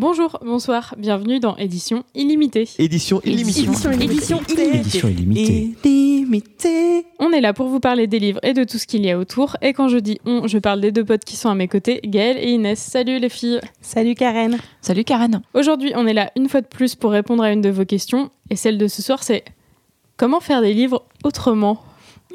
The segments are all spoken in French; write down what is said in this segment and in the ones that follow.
Bonjour, bonsoir, bienvenue dans Édition Illimitée. Édition illimitée. Édition Édition Édition illimitée. illimitée. On est là pour vous parler des livres et de tout ce qu'il y a autour. Et quand je dis on, je parle des deux potes qui sont à mes côtés, Gaëlle et Inès. Salut les filles. Salut Karen. Salut Karen. Aujourd'hui, on est là une fois de plus pour répondre à une de vos questions. Et celle de ce soir, c'est comment faire des livres autrement?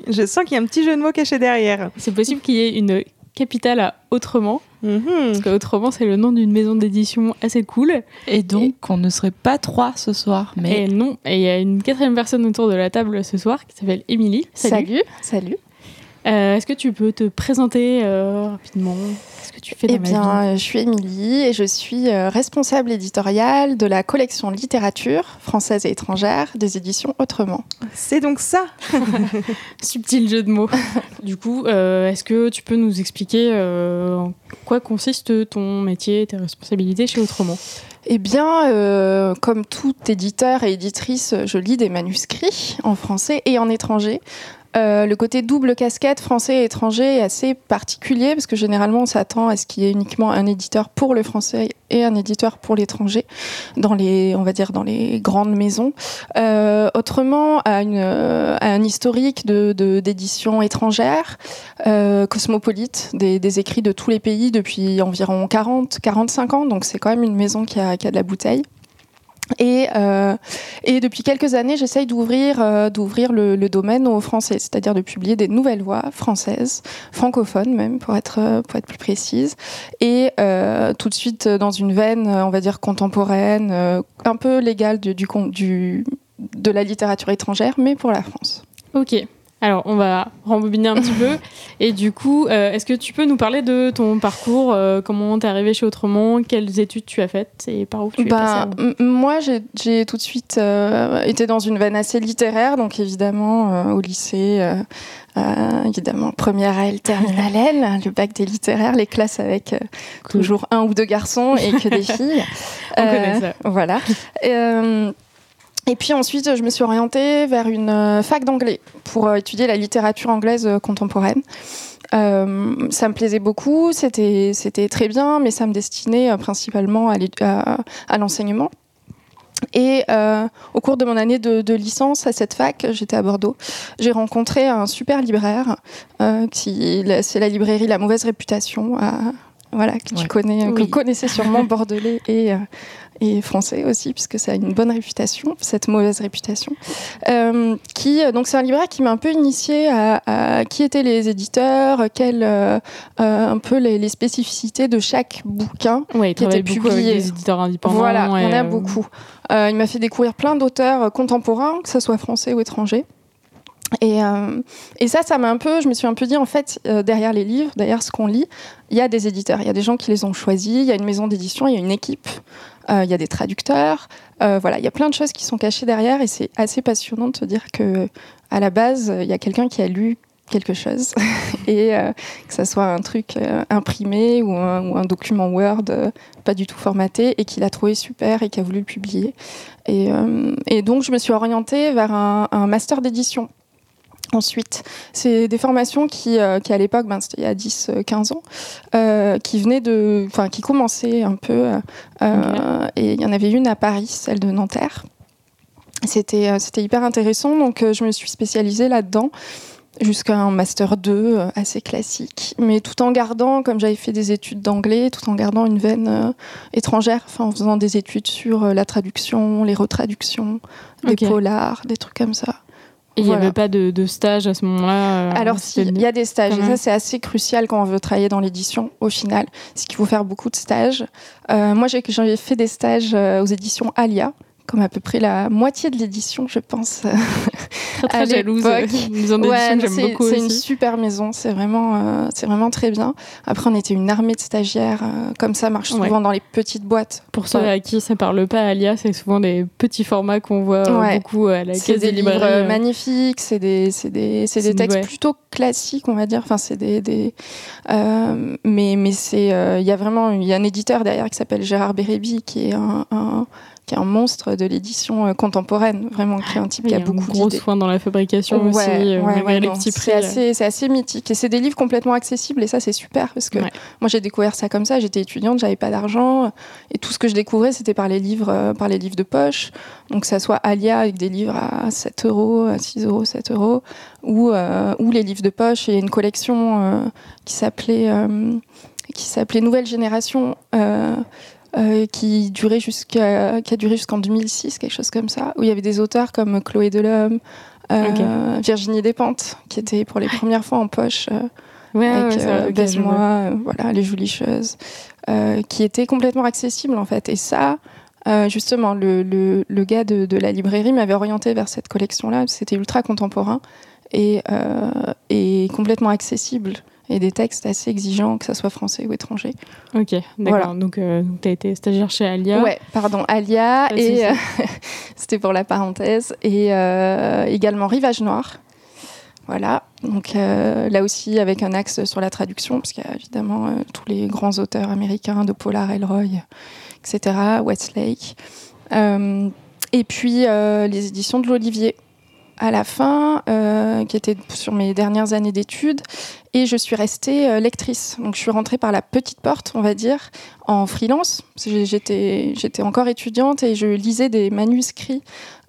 Je sens qu'il y a un petit jeu de mots caché derrière. C'est possible qu'il y ait une capitale à autrement. Mhm. Parce que autrement, c'est le nom d'une maison d'édition assez cool. Et donc, on ne serait pas trois ce soir, mais Et non, et il y a une quatrième personne autour de la table ce soir qui s'appelle Émilie. Salut. Salut. Euh, Est-ce que tu peux te présenter euh, rapidement Qu'est-ce que tu fais dans Eh la vie? bien, je suis Émilie et je suis euh, responsable éditoriale de la collection littérature française et étrangère des éditions Autrement. C'est donc ça. Subtil jeu de mots. du coup, euh, est-ce que tu peux nous expliquer euh, en quoi consiste ton métier, tes responsabilités chez Autrement? Eh bien, euh, comme tout éditeur et éditrice, je lis des manuscrits en français et en étranger. Euh, le côté double casquette français et étranger est assez particulier parce que généralement on s'attend à ce qu'il y ait uniquement un éditeur pour le français et un éditeur pour l'étranger dans les on va dire dans les grandes maisons. Euh, autrement à une à un historique de- d'édition étrangère euh, cosmopolite des, des écrits de tous les pays depuis environ 40 45 ans donc c'est quand même une maison qui a qui a de la bouteille. Et, euh, et depuis quelques années, j'essaye d'ouvrir euh, le, domaine aux Français, c'est-à-dire de publier des nouvelles voix françaises, francophones même, pour être, euh, pour être plus précise, et tout de suite dans une veine, on va dire contemporaine, un peu légale du- de la littérature étrangère, mais pour la France. Ok. Alors, on va rembobiner un petit peu. Et du coup, euh, est-ce que tu peux nous parler de ton parcours euh, Comment t'es arrivé chez Autrement Quelles études tu as faites Et par où tu es passé m- moi, j'ai- tout de suite euh, été dans une veine assez littéraire, donc évidemment au lycée, évidemment première L, terminale L, le bac des littéraires, les classes avec Cool. toujours un ou deux garçons et que des filles. On connaît ça. Voilà. Et puis ensuite, je me suis orientée vers une euh, fac d'anglais pour euh, étudier la littérature anglaise euh, contemporaine. Ça me plaisait beaucoup, c'était très bien, mais ça me destinait principalement à, l'enseignement. Et au cours de mon année de, licence à cette fac, j'étais à Bordeaux, j'ai rencontré un super libraire, qui c'est la librairie La Mauvaise Réputation, voilà que tu connais, que Oui. vous connaissez sûrement bordelais et euh, et français aussi, puisque ça a une bonne réputation, cette mauvaise réputation. Euh, qui, euh, donc c'est un libraire qui m'a un peu initié à, à qui étaient les éditeurs, quelles euh, euh, un peu les, les spécificités de chaque bouquin. Ouais, qui était beaucoup avec publié. des éditeurs indépendants. Voilà, il y en et, a euh, beaucoup. Euh, il m'a fait découvrir plein d'auteurs euh, contemporains, que ce soit français ou étrangers. Et, euh, et ça, ça m'a un peu, je me suis un peu dit, en fait, euh, derrière les livres, derrière ce qu'on lit, il y a des éditeurs, il y a des gens qui les ont choisis, il y a une maison d'édition, il y a une équipe, euh, il y a des traducteurs, voilà, il y a plein de choses qui sont cachées derrière et c'est assez passionnant de se dire que à la base, il y a quelqu'un qui a lu quelque chose et que ça soit un truc imprimé ou un, document Word pas du tout formaté et qu'il a trouvé super et qui a voulu le publier. Et, donc, je me suis orientée vers un master d'édition. Ensuite, c'est des formations qui, euh, qui à l'époque, ben, c'était il y a 10-15 ans, euh, qui venaient de, enfin, qui commençaient un peu. euh, euh, Et il y en avait une à Paris, celle de Nanterre. C'était, euh, c'était hyper intéressant, donc euh, je me suis spécialisée là-dedans jusqu'à un master 2 euh, assez classique, mais tout en gardant, comme j'avais fait des études d'anglais, tout en gardant une veine euh, étrangère, enfin en faisant des études sur euh, la traduction, les retraductions, des Ok. polars, des trucs comme ça. Et il n'y avait pas de, de stage à ce moment-là. euh, Alors si, il y a des stages, et ça c'est assez crucial quand on veut travailler dans l'édition au final, c'est qu'il faut faire beaucoup de stages. Euh, moi j'ai fait des stages euh, aux éditions Alia, comme à peu près la moitié de l'édition, je pense. très, très à jalouse. Une maison d'édition Ouais, j'aime c'est beaucoup c'est une super maison, c'est vraiment, euh, c'est vraiment très bien. Après, on était une armée de stagiaires, euh, comme ça marche Ouais. souvent dans les petites boîtes. Pour ceux Ouais. à qui ça parle pas, Alia, c'est souvent des petits formats qu'on voit euh, beaucoup à la C'est caisse des livres librairies. euh, euh. magnifiques, c'est des, c'est des, c'est des textes plutôt classiques, on va dire. Enfin, c'est des, des euh, mais, mais c'est, euh, il y a vraiment, il y a un éditeur derrière qui s'appelle Gérard Bérébi, qui est un, un- qui est un monstre de l'édition euh, contemporaine, vraiment, qui est un type Il qui y a a beaucoup gros d'idées. soin dans la fabrication aussi, Ouais, euh, ouais, les petits prix. C'est euh. assez, c'est assez mythique. Et c'est des livres complètement accessibles. Et ça, c'est super parce que moi, j'ai découvert ça comme ça. J'étais étudiante, j'avais pas d'argent. Et tout ce que je découvrais, c'était par les livres, euh, par les livres de poche. Donc, ça soit Alia avec des livres à 7 euros, à 6 euros, 7 euros, ou, euh, ou les livres de poche. Et une collection euh, qui s'appelait, qui s'appelait Nouvelle Génération. euh, euh, qui durait jusqu'à qui a duré jusqu'en 2006 quelque chose comme ça où il y avait des auteurs comme Chloé Delhomme euh, Virginie Despentes qui était pour les premières fois en poche euh, Ouais, avec ouais, euh, Baise-moi, euh, voilà les Joulicheuses euh, qui était complètement accessible en fait. Et ça justement le, le, le gars de, de la librairie m'avait orienté vers cette collection là c'était ultra contemporain et, et complètement accessible et des textes assez exigeants que ça soit français ou étranger Ok, d'accord. Voilà. Donc, euh, tu as été stagiaire chez Alia. Ouais, pardon, Alia, et euh, c'était pour la parenthèse, et euh, également Rivage Noir. Voilà, donc euh, là aussi avec un axe sur la traduction, parce qu'il y a évidemment tous les grands auteurs américains de Polar Elroy, etc., Westlake. Et puis les éditions de l'Olivier à la fin, euh, qui étaient sur mes dernières années d'études, et je suis restée euh, lectrice. Donc je suis rentrée par la petite porte, on va dire, en freelance. J'étais encore étudiante et je lisais des manuscrits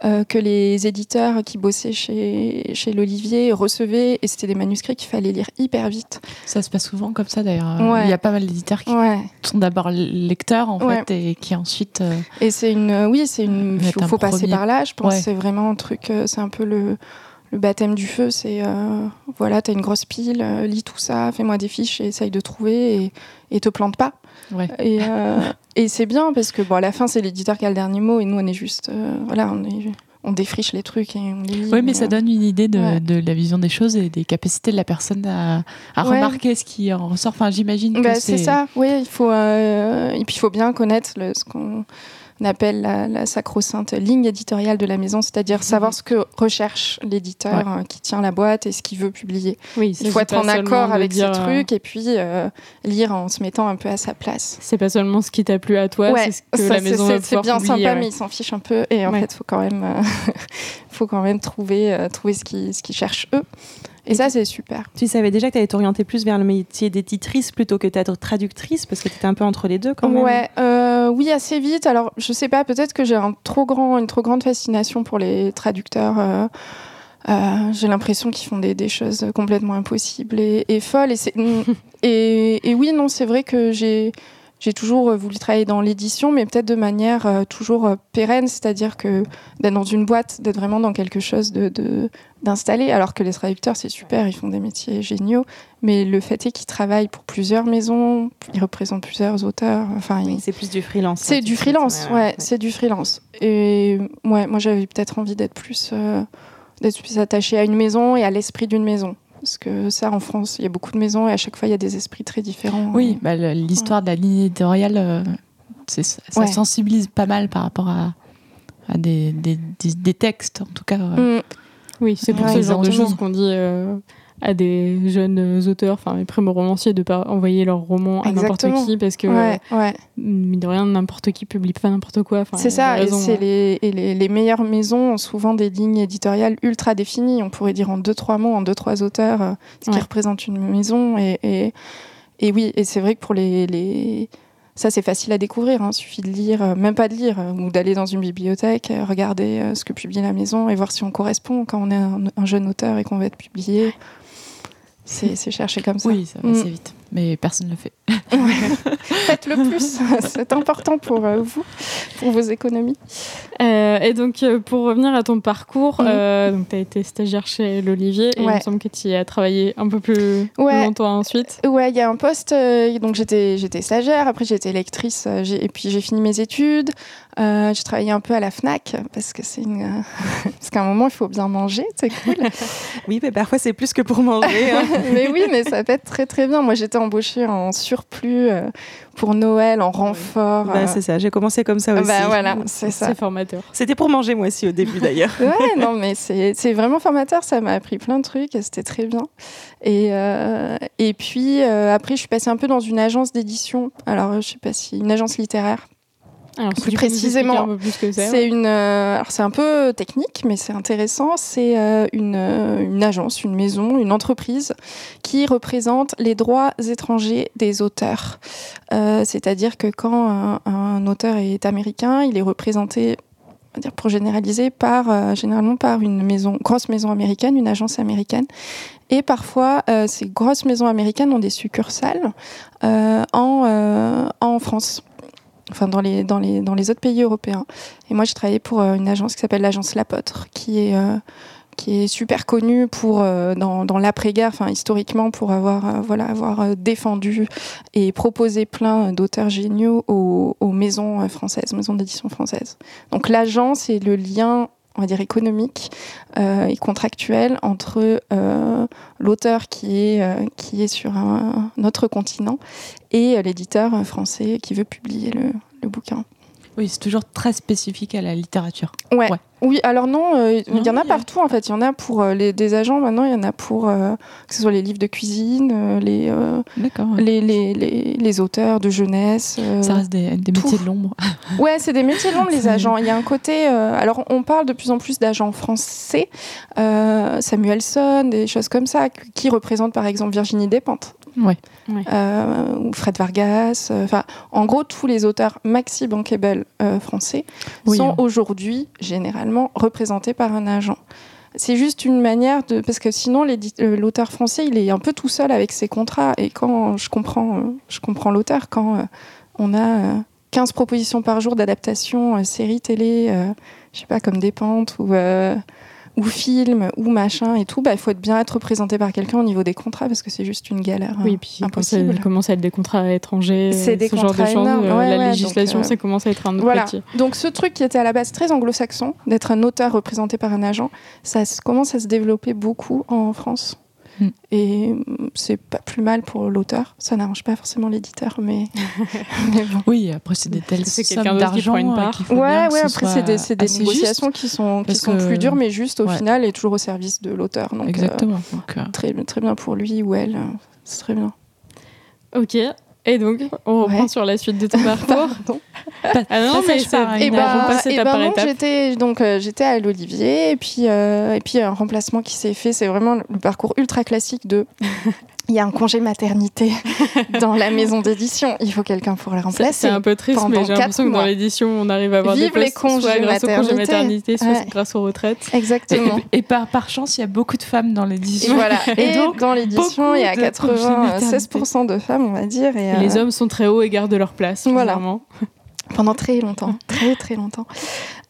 euh, que les éditeurs qui bossaient chez, chez l'Olivier recevaient, et c'était des manuscrits qu'il fallait lire hyper vite. Ça se passe souvent comme ça d'ailleurs. Euh, Ouais. Il y a pas mal d'éditeurs qui Ouais. sont d'abord lecteurs en Ouais. fait et qui ensuite. euh, Et c'est une, oui, c'est une, un faut passer par là. Je pense c'est vraiment un truc, c'est un peu le, le baptême du feu. C'est, euh, voilà, t'as une grosse pile, euh, lis tout ça, fais-moi des fiches et essaye de trouver et, et te plante pas. Ouais. Et, euh, et c'est bien parce que bon, à la fin, c'est l'éditeur qui a le dernier mot et nous, on est juste, euh, voilà, on est, on défriche les trucs et on les lit. Oui, mais ça euh, donne une idée de, Ouais. de la vision des choses et des capacités de la personne à, à Ouais. remarquer ce qui en ressort. Enfin, j'imagine que Bah, c'est c'est ça, oui, il faut, euh, et puis il faut bien connaître le, ce qu'on appelle la, la sacro-sainte ligne éditoriale de la maison, c'est-à-dire savoir ce que recherche l'éditeur Ouais. euh, qui tient la boîte et ce qu'il veut publier. Oui, Il faut être en accord avec ces euh, trucs et puis euh, lire en se mettant un peu à sa place. C'est pas seulement ce qui t'a plu à toi, c'est ce que ça, la maison va c'est bien publier, sympa, ouais. mais ils s'en fichent un peu. Et en fait, faut quand même, faut quand même trouver, trouver ce qu'ils ce qu'ils cherchent eux. Et ça, c'est super. Tu savais déjà que tu allais t'orienter plus vers le métier d'éditrice plutôt que d'être traductrice parce que tu étais un peu entre les deux quand même. Ouais, euh, oui, assez vite. Alors, je sais pas, peut-être que j'ai un trop grand, une trop grande fascination pour les traducteurs. euh, euh, j'ai l'impression qu'ils font des, des choses complètement impossibles et, et folles. Et, c'est- et, et oui, non, c'est vrai que j'ai j'ai toujours euh, voulu travailler dans l'édition, mais peut-être de manière euh, toujours euh, pérenne, c'est-à-dire que d'être dans une boîte, d'être vraiment dans quelque chose de d'installé. Alors que les traducteurs, c'est super, ils font des métiers géniaux, mais le fait est qu'ils travaillent pour plusieurs maisons, ils représentent plusieurs auteurs. Enfin, Oui, ils- c'est plus du freelance. c'est du freelance, ouais, c'est du freelance. Et ouais, moi j'avais peut-être envie d'être plus, euh, d'être plus attachée à une maison et à l'esprit d'une maison. Parce que ça, en France, il y a beaucoup de maisons et à chaque fois, il y a des esprits très différents. Oui, bah, l'histoire de la ligne éditoriale, euh, ça Ouais. sensibilise pas mal par rapport à, à des, des, des- des textes, en tout cas. euh. Mm. Oui, c'est pour Ouais, ce genre de choses qu'on dit euh, à des jeunes auteurs, enfin les primo-romanciers, de pas envoyer leurs romans à n'importe qui parce que, Ouais, ouais. mine de rien, n'importe qui publie pas n'importe quoi. C'est ça. Et, hein. les, et les, les meilleures maisons ont souvent des lignes éditoriales ultra définies. On pourrait dire en deux, trois mots, en deux, trois auteurs, euh, ce qui représente une maison. Et, et, et oui, et c'est vrai que pour les. les... Ça, c'est facile à découvrir. Il suffit de lire, euh, même pas de lire, euh, ou d'aller dans une bibliothèque, euh, regarder ce que publie la maison et voir si on correspond quand on est un, un jeune auteur et qu'on va être publié. C'est chercher comme ça. Oui, ça va Mm. assez vite. Mais personne ne le fait. Faites-le plus. c'est important pour euh, vous, pour vos économies. Euh, et donc, euh, pour revenir à ton parcours, donc tu as été stagiaire chez l'Olivier et il me semble que tu y as travaillé un peu plus Ouais. longtemps ensuite. Ouais, il y a un poste. euh, donc j'étais j'étais stagiaire, après j'étais lectrice, euh, j'ai- et puis j'ai fini mes études. Euh, j'ai travaillé un peu à la Fnac parce que c'est une euh, parce qu'à un moment il faut bien manger, c'est cool. Oui, mais parfois c'est plus que pour manger. hein. mais oui, mais ça peut être très très bien. Moi j'étais embauchée en surplus euh, pour Noël, en renfort. Bah, euh, c'est ça, j'ai commencé comme ça aussi. bah, voilà, c'est ça. C'est formateur. C'était pour manger moi aussi au début d'ailleurs. Ouais, non, mais c'est c'est vraiment formateur. Ça m'a appris plein de trucs et c'était très bien. Et, euh, et puis, euh, après, je suis passée un peu dans une agence d'édition. Alors, je sais pas si. Une agence littéraire. Alors, Plus précisément, c'est. Une, euh, c'est un peu technique, mais c'est intéressant. C'est euh, une, euh, une agence, une maison, une entreprise qui représente les droits étrangers des auteurs. Euh, C'est-à-dire que quand un, un auteur est américain, il est représenté, on va dire pour généraliser, par généralement par une maison, grosse maison américaine, une agence américaine. Et parfois, ces grosses maisons américaines ont des succursales en, en France enfin dans les, dans, les, dans les autres pays européens. Et moi, j'ai travaillé pour euh, une agence qui s'appelle l'agence L'Apôtre, qui est, euh, qui est super connue pour, euh, dans, dans l'après-guerre, historiquement, pour avoir, voilà, avoir défendu et proposé plein d'auteurs géniaux aux, aux maisons françaises, maisons d'édition françaises. Donc l'agence est le lien on va dire économique euh, et contractuel entre euh, l'auteur qui est euh, qui est sur un, un autre continent et l'éditeur français qui veut publier le, le bouquin. Oui, c'est toujours très spécifique à la littérature. Ouais. Ouais. Oui, alors non, euh, il y en a partout en fait. Il y en a pour euh, les, des agents maintenant, il y en a pour euh, que ce soit les livres de cuisine, euh, les, euh, D'accord. ouais. les, les, les, les auteurs de jeunesse. euh, Ça reste des, métiers de l'ombre. Ouais, c'est des métiers longs, les agents. Il y a un côté. euh, alors, on parle de plus en plus d'agents français, euh, Samuelson, des choses comme ça, qui représentent par exemple Virginie Despentes. Ouais. Euh, ou Fred Vargas. euh, Enfin, en gros, tous les auteurs maxi bankable euh, français Oui, sont hein. aujourd'hui généralement représentés par un agent. C'est juste une manière de parce que sinon euh, l'auteur français il est un peu tout seul avec ses contrats et quand je comprends euh, je comprends l'auteur quand euh, on a euh, 15 propositions par jour d'adaptation euh, série télé je sais pas comme des pentes ou ou film ou machin et tout bah il faut être bien être représenté par quelqu'un au niveau des contrats parce que c'est juste une galère Oui, euh, puis impossible. ça commence à être des contrats étrangers, C'est des ce genre de contrats choses, euh, ouais, la ouais, législation, donc, euh, ça commence à être un autre Voilà. métier. Donc ce truc qui était à la base très anglo-saxon, d'être un auteur représenté par un agent, ça commence à se développer beaucoup en France. Mm. Et c'est pas plus mal pour l'auteur. Ça n'arrange pas forcément l'éditeur, mais, mais bon. Oui, après, c'est des telles C'est quelqu'un sommes d'argent prend une euh, Ouais, ouais, ce après c'est des, c'est des négociations juste. qui sont, qui sont que- plus dures, mais juste au Ouais. final, et toujours au service de l'auteur. Donc euh, Exactement. Donc, euh, très, très bien pour lui ou elle, euh, c'est très bien. Ok. Et donc, on reprend Ouais. sur la suite de ton parcours. Pardon. ah non, mais c'est ben, passer par non, j'étais donc euh, j'étais à l'Olivier et puis euh, et puis un remplacement qui s'est fait, c'est vraiment le parcours ultra classique de il y a un congé maternité dans la maison d'édition, il faut quelqu'un pour le C'est- remplacer. C'est un peu triste, pendant mais j'ai quatre l'impression que dans l'édition, on arrive à avoir Vive des les postes, congés soit grâce au congé maternité. maternité, soit Ouais. grâce aux retraites. Exactement. Et, et par, par chance, il y a beaucoup de femmes dans Et l'édition. voilà. Et, donc, dans l'édition, il y a beaucoup de congés 96% de femmes, on va dire. Et, Et les euh, hommes sont très hauts et gardent leur place. Voilà. Pendant très longtemps, très très longtemps.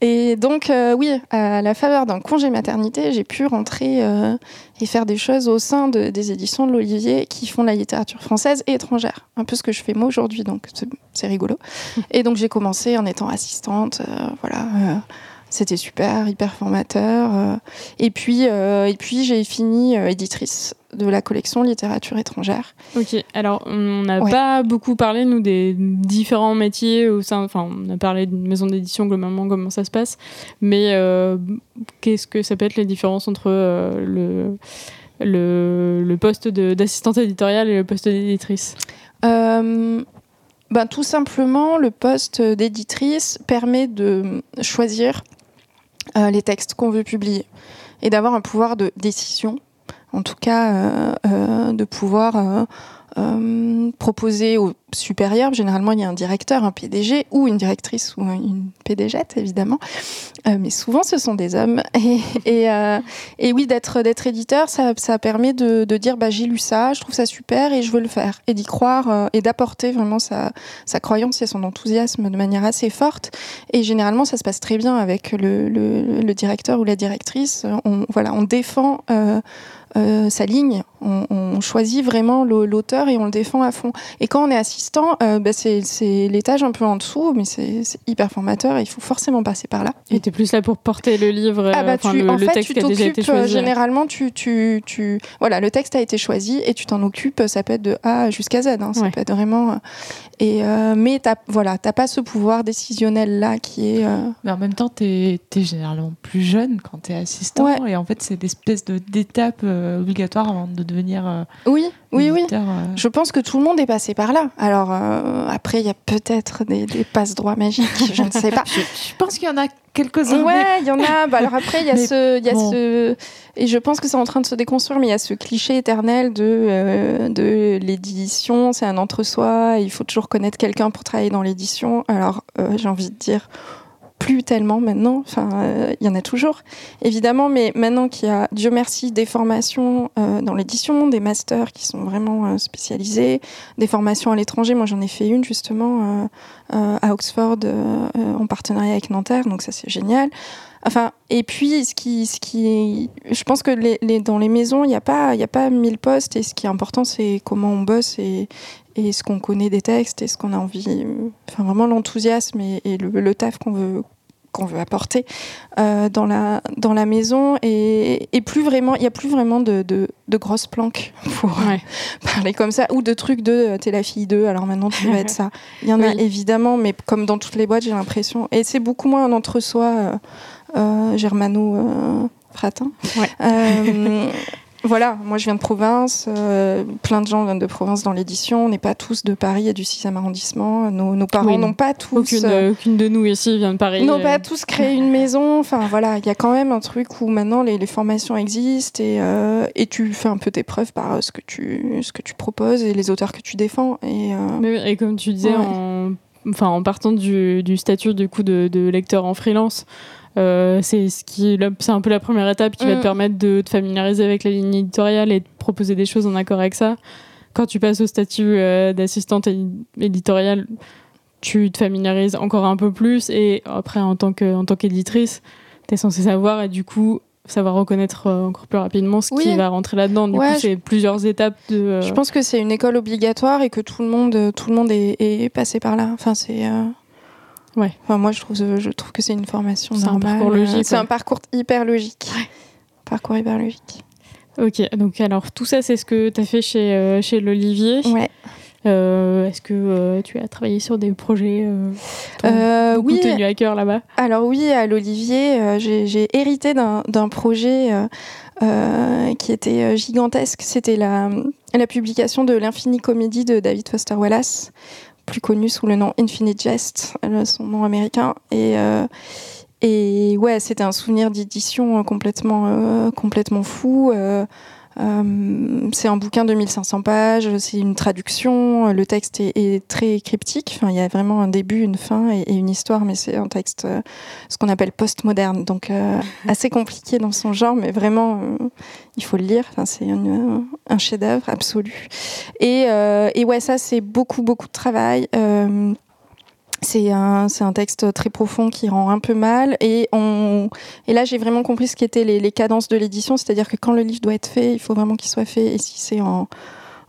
Et donc euh, oui, à la faveur d'un congé maternité, j'ai pu rentrer euh, et faire des choses au sein de- des éditions de l'Olivier qui font la littérature française et étrangère. Un peu ce que je fais moi aujourd'hui, donc c'est- rigolo. Et donc j'ai commencé en étant assistante, euh, voilà. c'était super, hyper formateur. et puis, euh, et puis j'ai fini euh, éditrice de la collection littérature étrangère. Ok, alors on n'a Ouais. pas beaucoup parlé, nous, des différents métiers au sein. Enfin, on a parlé d'une maison d'édition globalement, comment ça se passe. Mais euh, qu'est-ce que ça peut être les différences entre euh, le, le, le poste d'assistante éditoriale et le poste d'éditrice? Euh, ben, tout simplement, le poste d'éditrice permet de choisir les textes qu'on veut publier et d'avoir un pouvoir de décision, en tout cas euh, euh, de pouvoir euh, proposer au supérieur, généralement il y a un directeur, un PDG ou une directrice ou une PDG évidemment, Euh, mais souvent ce sont des hommes. Euh, et oui, d'être éditeur, ça, permet de, dire bah, j'ai lu ça, je trouve ça super et je veux le faire. Et d'y croire euh, et d'apporter vraiment sa, sa croyance et son enthousiasme de manière assez forte. Et généralement, ça se passe très bien avec le, directeur ou la directrice. On, voilà, on défend sa ligne, on, on choisit vraiment l'au- l'auteur et on le défend à fond. Et quand on est assistant, euh, bah, c'est l'étage un peu en dessous, mais c'est hyper formateur et il faut forcément passer par là. Et t'es plus là pour porter le livre, Ah bah euh, tu, le, en le fait, texte tu a déjà été t'occupes, euh, choisi. généralement, tu, tu, tu, voilà, le texte a été choisi et tu t'en occupes. Ça peut être de A jusqu'à Z. hein, ça Ouais. peut être vraiment. Et euh, mais t'as, voilà, t'as pas ce pouvoir décisionnel là qui est. euh, Mais en même temps, tu es, généralement plus jeune quand tu es assistant. Ouais. Et en fait, c'est l'espèce de, d'étape obligatoire avant de devenir euh, Oui, oui, oui. euh. Je pense que tout le monde est passé par là. Alors euh, après, il y a peut-être des, des passe-droits magiques, je ne sais pas. Je, je pense qu'il y en a quelques-uns. Ouais, il y en a. Bah, alors après, il y a Mais ce, il y a bon. ce, et je pense que c'est en train de se déconstruire, mais il y a ce cliché éternel de euh, de l'édition, c'est un entre-soi. Il faut toujours connaître quelqu'un pour travailler dans l'édition. Alors euh, j'ai envie de dire plus tellement maintenant. Enfin, euh, il y en a toujours, évidemment, mais maintenant qu'il y a, Dieu merci, des formations euh, dans l'édition, des masters qui sont vraiment euh, spécialisés, des formations à l'étranger. Moi, j'en ai fait une justement à Oxford en partenariat avec Nanterre, donc ça c'est génial. Enfin, et puis ce qui, ce qui, je pense que dans les maisons, il n'y a pas, y a pas mille postes, et ce qui est important, c'est comment on bosse et, et ce qu'on connaît des textes et ce qu'on a envie, enfin vraiment l'enthousiasme et, le taf qu'on veut qu'on veut apporter euh, dans la dans la maison et, et plus vraiment il y a plus vraiment de, de, de grosses planques pour Ouais. parler comme ça ou de trucs de euh, t'es la fille d'eux alors maintenant tu vas être ça il y en a évidemment mais comme dans toutes les boîtes j'ai l'impression et c'est beaucoup moins un entre-soi euh, germano fratin Ouais. Voilà, moi je viens de province, euh, plein de gens viennent de province dans l'édition, on n'est pas tous de Paris et du 6e arrondissement, nos, nos parents Oui, n'ont pas tous... Aucune, euh, aucune de nous ici vient de Paris. n'ont euh, pas tous créé une maison. Enfin voilà, il y a quand même un truc où maintenant les, les formations existent et, euh, et tu fais un peu tes preuves par ce que tu ce que tu proposes et les auteurs que tu défends. Et Mais oui, et comme tu disais, Ouais. en, enfin, en partant du, du statut du coup de, de lecteur en freelance, euh, c'est ce qui, c'est un peu la première étape qui va Mm. te permettre de te familiariser avec la ligne éditoriale et de proposer des choses en accord avec ça. Quand tu passes au statut euh, d'assistante édi- éditoriale, tu te familiarises encore un peu plus et après en tant que en tant qu'éditrice, tu es censé savoir et du coup savoir reconnaître euh, encore plus rapidement ce qui va rentrer là-dedans. Du Ouais, coup, je- c'est plusieurs étapes de. euh, je pense que c'est une école obligatoire et que tout le monde tout le monde est, est passé par là. Enfin c'est euh, Ouais. Enfin moi je trouve je trouve que c'est une formation C'est un normale. parcours logique, C'est ouais. un parcours hyper logique. Parcours hyper logique. Ok, donc alors tout ça, c'est ce que tu as fait chez, euh, chez l'Olivier. Ouais. Euh, Est-ce que euh, tu as travaillé sur des projets euh, Euh, oui, tenu à cœur là-bas? Alors oui, à l'Olivier, euh, j'ai hérité d'un projet euh, euh, qui était euh, gigantesque. C'était la, la publication de l'Infini Comédie de David Foster Wallace, plus connu sous le nom Infinite Jest, son nom américain. Et, euh, et ouais, c'était un souvenir d'édition euh, complètement, euh, complètement fou. Euh, c'est un bouquin de 1500 pages, c'est une traduction, le texte est, est très cryptique, enfin, il y a vraiment un début, une fin et, et une histoire, mais c'est un texte, euh, ce qu'on appelle postmoderne, donc euh, assez compliqué dans son genre, mais vraiment, il faut le lire, enfin, c'est un chef-d'œuvre absolu. Et, et ouais, ça c'est beaucoup, beaucoup de travail. C'est un, c'est un texte très profond qui rend un peu mal. Et, on, et là, j'ai vraiment compris ce qu'étaient les, les cadences de l'édition. C'est-à-dire que quand le livre doit être fait, il faut vraiment qu'il soit fait. Et si c'est en,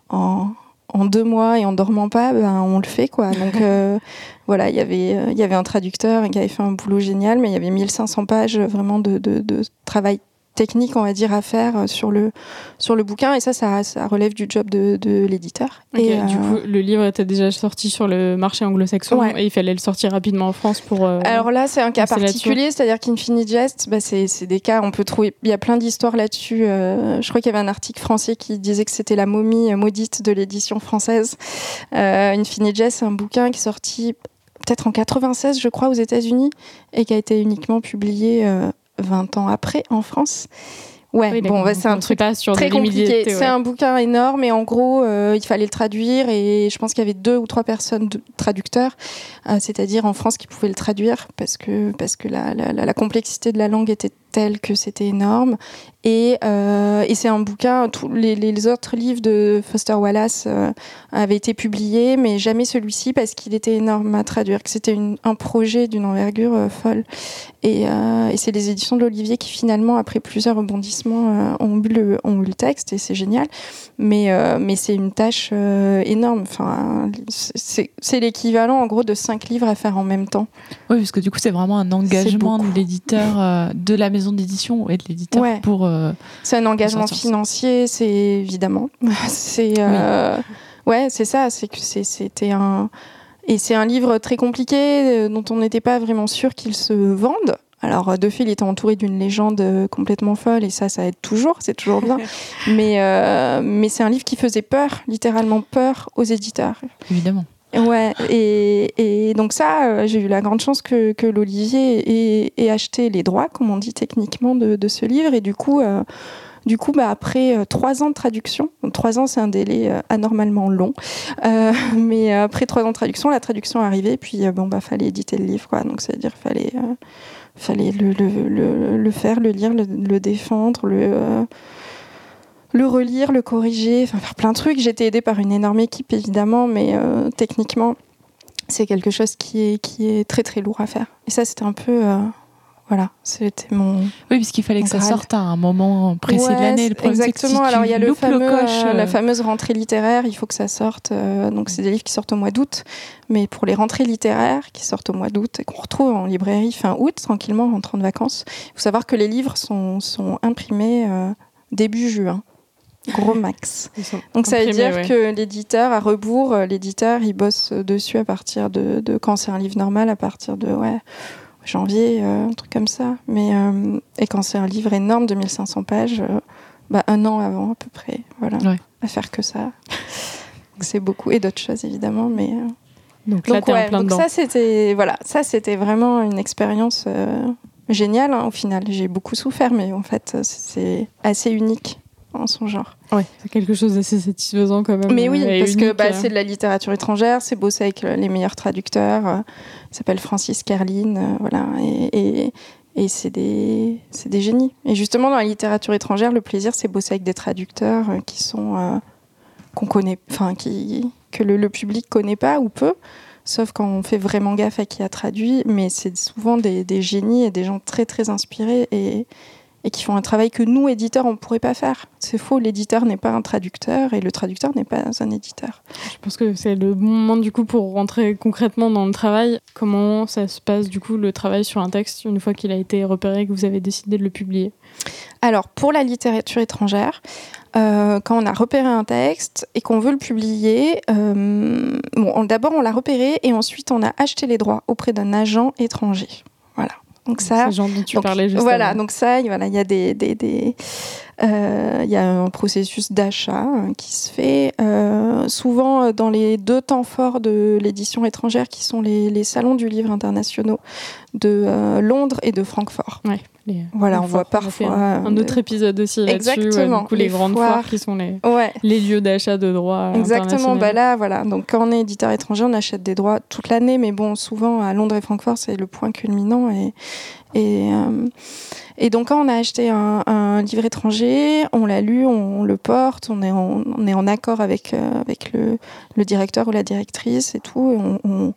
en, en deux mois et en dormant pas, ben, on le fait. quoi. Donc euh, voilà, il y avait, euh, il y avait un traducteur qui avait fait un boulot génial, mais il y avait 1500 pages vraiment de, de, de travail technique, on va dire, à faire euh, sur le, sur le bouquin. Et ça, ça, ça relève du job de, de l'éditeur. Et, Du euh, coup, le livre était déjà sorti sur le marché anglo-saxon Ouais. et il fallait le sortir rapidement en France pour. euh, Alors là, c'est un cas particulier, c'est-à-dire qu'Infinite Jest, bah, c'est des cas, on peut trouver, il y a plein d'histoires là-dessus. euh, je crois qu'il y avait un article français qui disait que c'était la momie maudite de l'édition française. Infinite Jest, c'est un bouquin qui est sorti peut-être en 96, je crois, aux États-Unis, et qui a été uniquement publié 20 ans après en France. Ouais, oui, bon, bah, c'est un truc sur très compliqué. C'est ouais. un bouquin énorme et en gros, euh, il fallait le traduire et je pense qu'il y avait deux ou trois personnes de traducteurs, euh, c'est-à-dire en France qui pouvaient le traduire parce que parce que la, la, la- la complexité de la langue était telle que c'était énorme. Et, euh, et c'est un bouquin. Tous les, les autres livres de Foster Wallace euh, avaient été publiés, mais jamais celui-ci parce qu'il était énorme à traduire. Que c'était un projet d'une envergure euh, folle. Et, et c'est les éditions de l'Olivier qui finalement, après plusieurs rebondissements, ont, eu le, ont eu le texte et c'est génial. Mais, mais c'est une tâche énorme. Enfin, c'est l'équivalent en gros de cinq livres à faire en même temps. Oui, parce que du coup, c'est vraiment un engagement de l'éditeur, de la maison d'édition et de l'éditeur Ouais. pour. euh, C'est un engagement financier, c'est évidemment. C'est euh, ouais, c'est ça. C'est que c'était un et c'est un livre très compliqué euh, dont on n'était pas vraiment sûr qu'il se vende. Alors, de fait, il était entouré d'une légende complètement folle, et ça, ça aide toujours, c'est toujours bien. mais euh, mais c'est un livre qui faisait peur, littéralement peur aux éditeurs. Évidemment. Ouais, et, donc ça, euh, j'ai eu la grande chance que, que l'Olivier ait, acheté les droits, comme on dit techniquement, de, ce livre, et du coup. euh, du coup, bah, après euh, trois ans de traduction, trois ans c'est un délai anormalement long, mais après trois ans de traduction, la traduction est arrivée, puis bon bah fallait éditer le livre, quoi. Donc c'est-à-dire fallait fallait le, le, le, le faire, le lire, le, défendre, le le relire, le corriger, enfin faire plein de trucs. J'étais aidée par une énorme équipe évidemment, mais euh, techniquement c'est quelque chose qui est qui est très très lourd à faire. Et ça c'était un peu euh, voilà, c'était mon Oui, puisqu'il fallait que ça sorte à un moment précis de l'année. Le si Exactement. Alors il y a le fameux, coche, euh, euh, la fameuse rentrée littéraire. Il faut que ça sorte. donc c'est des livres qui sortent au mois d'août, mais pour les rentrées littéraires qui sortent au mois d'août et qu'on retrouve en librairie fin août tranquillement en rentrant de vacances. Il faut savoir que les livres sont, sont imprimés début juin. Gros max. Donc ça veut dire ouais. que l'éditeur, à rebours, euh, l'éditeur, il bosse dessus à partir de, de quand c'est un livre normal, à partir de ouais, janvier, euh, un truc comme ça. Mais, euh, et quand c'est un livre énorme de 1500 pages, euh, bah, un an avant à peu près. Voilà. Ouais. À faire que ça. C'est beaucoup. Et d'autres choses évidemment. Mais, euh, Donc là, ouais, en plein donc dedans. ça c'était voilà, ça c'était vraiment une expérience euh, géniale hein, au final. J'ai beaucoup souffert, mais en fait c'est assez unique en son genre. Ouais, c'est quelque chose d'assez satisfaisant quand même. Mais oui, euh, et parce que bah, euh. c'est de la littérature étrangère, c'est bossé avec euh, les meilleurs traducteurs. euh, il s'appelle Francis euh, voilà, et, et, et c'est des, génies. Et justement, dans la littérature étrangère, le plaisir, c'est bosser avec des traducteurs euh, qui sont qu'on connaît, enfin, qui que le, le public connaît pas ou peu. Sauf quand on fait vraiment gaffe à qui a traduit, mais c'est souvent des, des génies et des gens très très inspirés et, et qui font un travail que nous, éditeurs, on ne pourrait pas faire. C'est faux, l'éditeur n'est pas un traducteur et le traducteur n'est pas un éditeur. Je pense que c'est le bon moment du coup pour rentrer concrètement dans le travail. Comment ça se passe du coup le travail sur un texte une fois qu'il a été repéré et que vous avez décidé de le publier? Alors, pour la littérature étrangère, euh, quand on a repéré un texte et qu'on veut le publier, euh, bon, on- d'abord on l'a repéré et ensuite on a acheté les droits auprès d'un agent étranger. Voilà. Donc ça, C'est le genre dont tu donc, parlais juste Voilà, avant. donc ça, il voilà, y a des, des, des, euh, y a un processus d'achat hein, qui se fait euh, souvent euh, dans les deux temps forts de l'édition étrangère, qui sont les, les salons du livre internationaux de euh, Londres et de Francfort. Ouais, les- Voilà, les on voit parfois, un, un euh, autre épisode aussi là-dessus. ouais, Exactement, du coup, les, les grandes foires. foires qui sont les, Ouais. les lieux d'achat de droits. Exactement, bah là, voilà. Donc, quand on est éditeur étranger, on achète des droits toute l'année, mais bon, souvent à Londres et Francfort, c'est le point culminant. Et, et, euh, et donc, quand on a acheté un, un livre étranger, on l'a lu, on, le porte, on est en, on est en accord avec, euh, avec le, le directeur ou la directrice et tout. et on, on,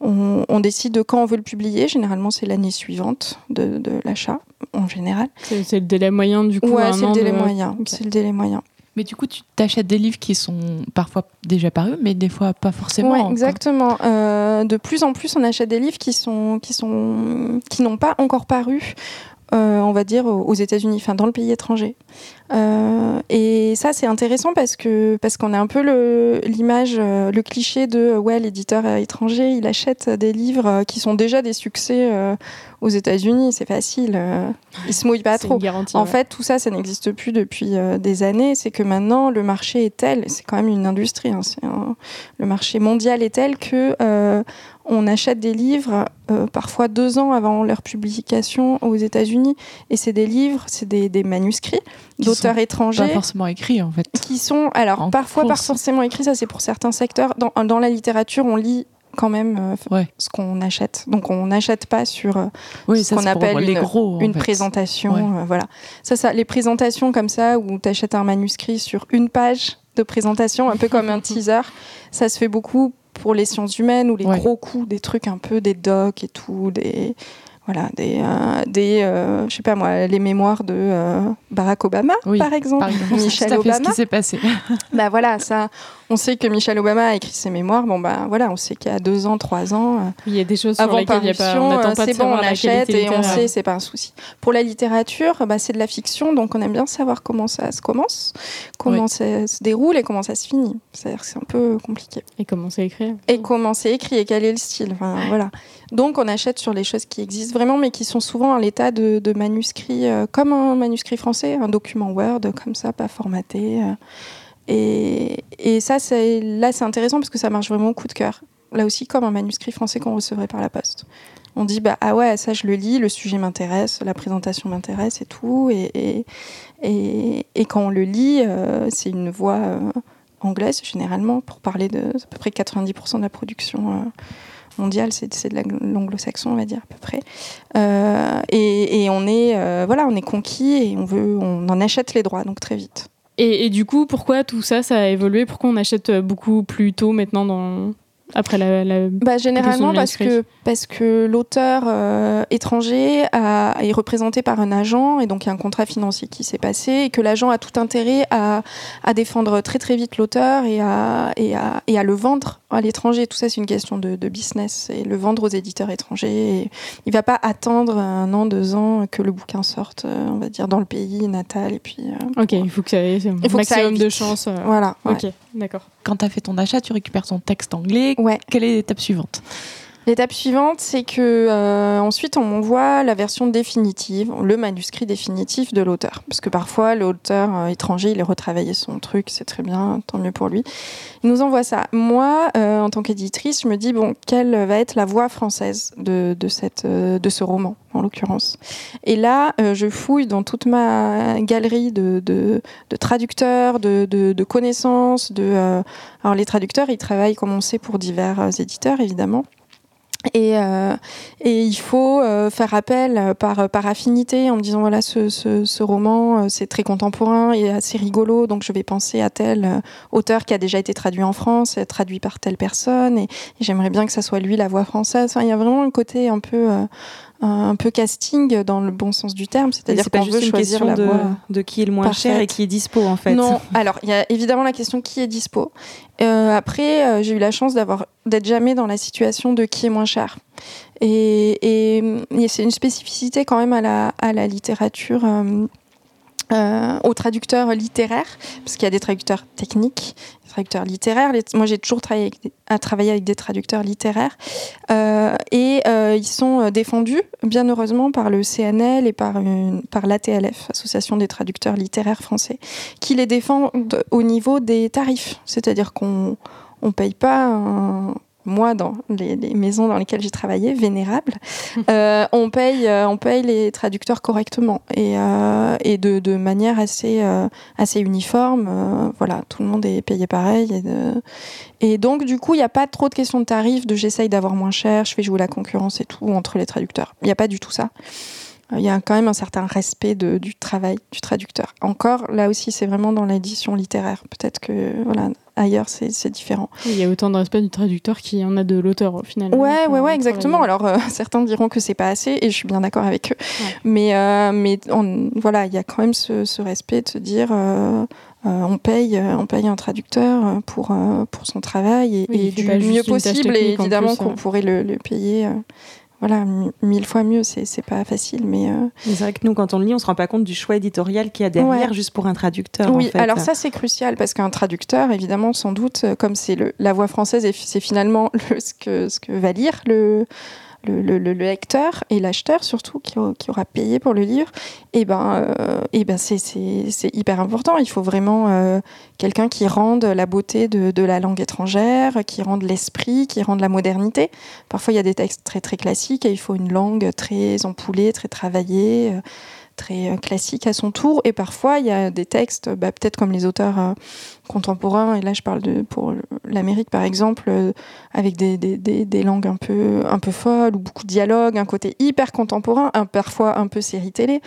on- on décide de quand on veut le publier. Généralement, c'est l'année suivante de, de l'achat, en général. C'est le délai moyen du coup. Ouais, c'est le délai de- moyen. C'est le délai moyen. Mais du coup, tu t'achètes des livres qui sont parfois déjà parus, mais des fois pas forcément. Ouais, quoi. exactement. Euh, de plus en plus, on achète des livres qui sont qui sont qui n'ont pas encore paru. Euh, on va dire aux États-Unis, enfin dans le pays étranger. Euh, et ça, c'est intéressant parce que parce qu'on a un peu l'image, euh, le cliché de ouais l'éditeur étranger, il achète des livres qui sont déjà des succès euh, aux États-Unis, c'est facile, il se mouille pas trop. garantie. En ouais. fait, tout ça, ça n'existe plus depuis des années. C'est que maintenant, le marché est tel, c'est quand même une industrie, hein, un- le marché mondial est tel que on achète des livres euh, parfois deux ans avant leur publication aux États-Unis. Et c'est des livres, c'est des, des manuscrits d'auteurs Pas étrangers forcément écrit en fait. qui sont, alors En parfois pas forcément écrits, ça c'est pour certains secteurs. Dans, dans la littérature, on lit quand même euh, Ouais. ce qu'on achète. Donc on n'achète pas sur euh, Oui, ce qu'on appelle les gros. une présentation, Ouais. voilà. Ça, ça, les présentations comme ça où tu achètes un manuscrit sur une page de présentation, un peu comme un teaser, ça se fait beaucoup pour les sciences humaines ou les Ouais. gros coups, des trucs un peu des docs et tout, des voilà, des, euh, des euh, je sais pas moi, les mémoires de euh, Barack Obama, Oui, par exemple, Par exemple, Michel fait ce Obama. qui s'est passé. Bah voilà, ça, on sait que Michel Obama a écrit ses mémoires. Bon bah voilà, on sait qu'il y a deux ans, trois ans. euh, Il y a des choses sur avant lesquelles pas de c'est bon, on achète et on sait, c'est pas un souci. Pour la littérature, bah, c'est de la fiction, donc on aime bien savoir comment ça se commence, comment Oui. ça se déroule et comment ça se finit. C'est-à-dire que c'est un peu compliqué. Et comment c'est écrit Et comment c'est écrit et quel est le style. Enfin, voilà. Donc on achète sur les choses qui existent vraiment, mais qui sont souvent à l'état de, de manuscrits, euh, comme un manuscrit français, un document Word, comme ça, pas formaté. euh. et, et ça, là, c'est intéressant parce que ça marche vraiment au coup de cœur. Là aussi, comme un manuscrit français qu'on recevrait par la poste. On dit, bah, ah ouais, ça, je le lis, le sujet m'intéresse, la présentation m'intéresse et tout. Et, et, quand on le lit, euh, c'est une voix anglaise, généralement, pour parler de à peu près 90% de la production. Euh, mondiale, c'est de la- l'anglo-saxon, on va dire à peu près. Euh, et, et on est, euh, voilà, on est conquis et on veut, on en achète les droits donc très vite. Et, et du coup, pourquoi tout ça, ça a évolué? Pourquoi on achète beaucoup plus tôt maintenant dans... après la, la- Bah, généralement parce que, parce que l'auteur euh, étranger a- est représenté par un agent et donc il y a un contrat financier qui s'est passé et que l'agent a tout intérêt à, à défendre très très vite l'auteur et à, et, à, et à le vendre à l'étranger. Tout ça c'est une question de, de business et le vendre aux éditeurs étrangers. Et il va pas attendre un an, deux ans que le bouquin sorte, euh, on va dire, dans le pays natal et puis euh, Ok, il faut que ça ait un maximum de chance. euh, voilà. ouais. Ok, d'accord. Quand tu as fait ton achat, tu récupères ton texte anglais. Ouais. Quelle est l'étape suivante? L'étape suivante, c'est que euh, ensuite on m'envoie la version définitive, le manuscrit définitif de l'auteur, parce que parfois l'auteur euh, étranger il a retravaillé son truc, c'est très bien, tant mieux pour lui. Il nous envoie ça. Moi, euh, en tant qu'éditrice, je me dis bon, quelle va être la voix française de, ce roman en l'occurrence? Et là, je fouille dans toute ma galerie de, traducteurs, de, connaissances, alors les traducteurs, ils travaillent comme on sait pour divers éditeurs évidemment. Et, euh, et il faut euh, faire appel euh, par, par affinité en me disant voilà ce, ce, ce roman euh, c'est très contemporain et assez rigolo donc je vais penser à tel euh, auteur qui a déjà été traduit en France, euh, traduit par telle personne et, et j'aimerais bien que ça soit lui la voix française. Enfin, il y a vraiment un côté un peu euh, un peu casting dans le bon sens du terme, c'est-à-dire qu'on veut une choisir la de, voix. de qui est le moins cher et qui est dispo en fait. Non, alors il y a évidemment la question qui est dispo. Euh, après, euh, j'ai eu la chance d'avoir d'être jamais dans la situation de qui est moins cher. Et, et, et c'est une spécificité quand même à la, à la littérature. euh, euh, aux traducteurs littéraires, parce qu'il y a des traducteurs techniques, des traducteurs littéraires. Moi, j'ai toujours travaillé avec des, à travailler avec des traducteurs littéraires, Euh, et euh, ils sont défendus, bien heureusement, par le CNL et par, par l'ATLF, Association des traducteurs littéraires français, qui les défendent au niveau des tarifs, c'est-à-dire qu'on on paye pas un- moi, dans les, maisons dans lesquelles j'ai travaillé, vénérables, euh, on, paye, euh, on paye les traducteurs correctement et, euh, et de, manière assez, assez uniforme. voilà, tout le monde est payé pareil. Et, et donc, du coup, il n'y a pas trop de questions de tarifs, de j'essaye d'avoir moins cher, je fais jouer la concurrence et tout entre les traducteurs. Il n'y a pas du tout ça. Il y a quand même un certain respect de- du travail du traducteur. Encore, là aussi, c'est vraiment dans l'édition littéraire. Peut-être que voilà, ailleurs, c'est différent. Il y a autant de respect du traducteur qu'il y en a de l'auteur au final. Ouais, Enfin, ouais, on ouais, exactement. Alors, euh, certains diront que c'est pas assez, et je suis bien d'accord avec eux. Ouais. Mais, euh, mais on- voilà, il y a quand même ce, ce respect de se dire, euh, on paye, on paye un traducteur pour pour son travail et, Oui, du mieux possible. Et évidemment qu'on euh. pourrait le, le payer. Voilà, mi- mille fois mieux, c'est pas facile, mais euh, Mais C'est vrai que nous, quand on le lit, on se rend pas compte du choix éditorial qu'il y a derrière Ouais. juste pour un traducteur. oui. en fait. Alors ça c'est crucial parce qu'un traducteur, évidemment, sans doute, euh, comme c'est la voix française et c'est finalement le- ce que ce que va lire le le, le- le lecteur et l'acheteur surtout qui, au- qui aura payé pour le livre, et ben, euh, et ben c'est, hyper important. Il faut vraiment euh, quelqu'un qui rende la beauté de, de la langue étrangère, qui rende l'esprit, qui rende la modernité. Parfois il y a des textes très très classiques et il faut une langue très ampoulée, très travaillée. euh, très euh, classique à son tour. Et parfois il y a des textes bah, peut-être comme les auteurs euh, contemporains. Et là je parle de pour l'Amérique par exemple euh, avec des, langues un peu un peu folles ou beaucoup de dialogues un côté hyper contemporain un, parfois un peu série télé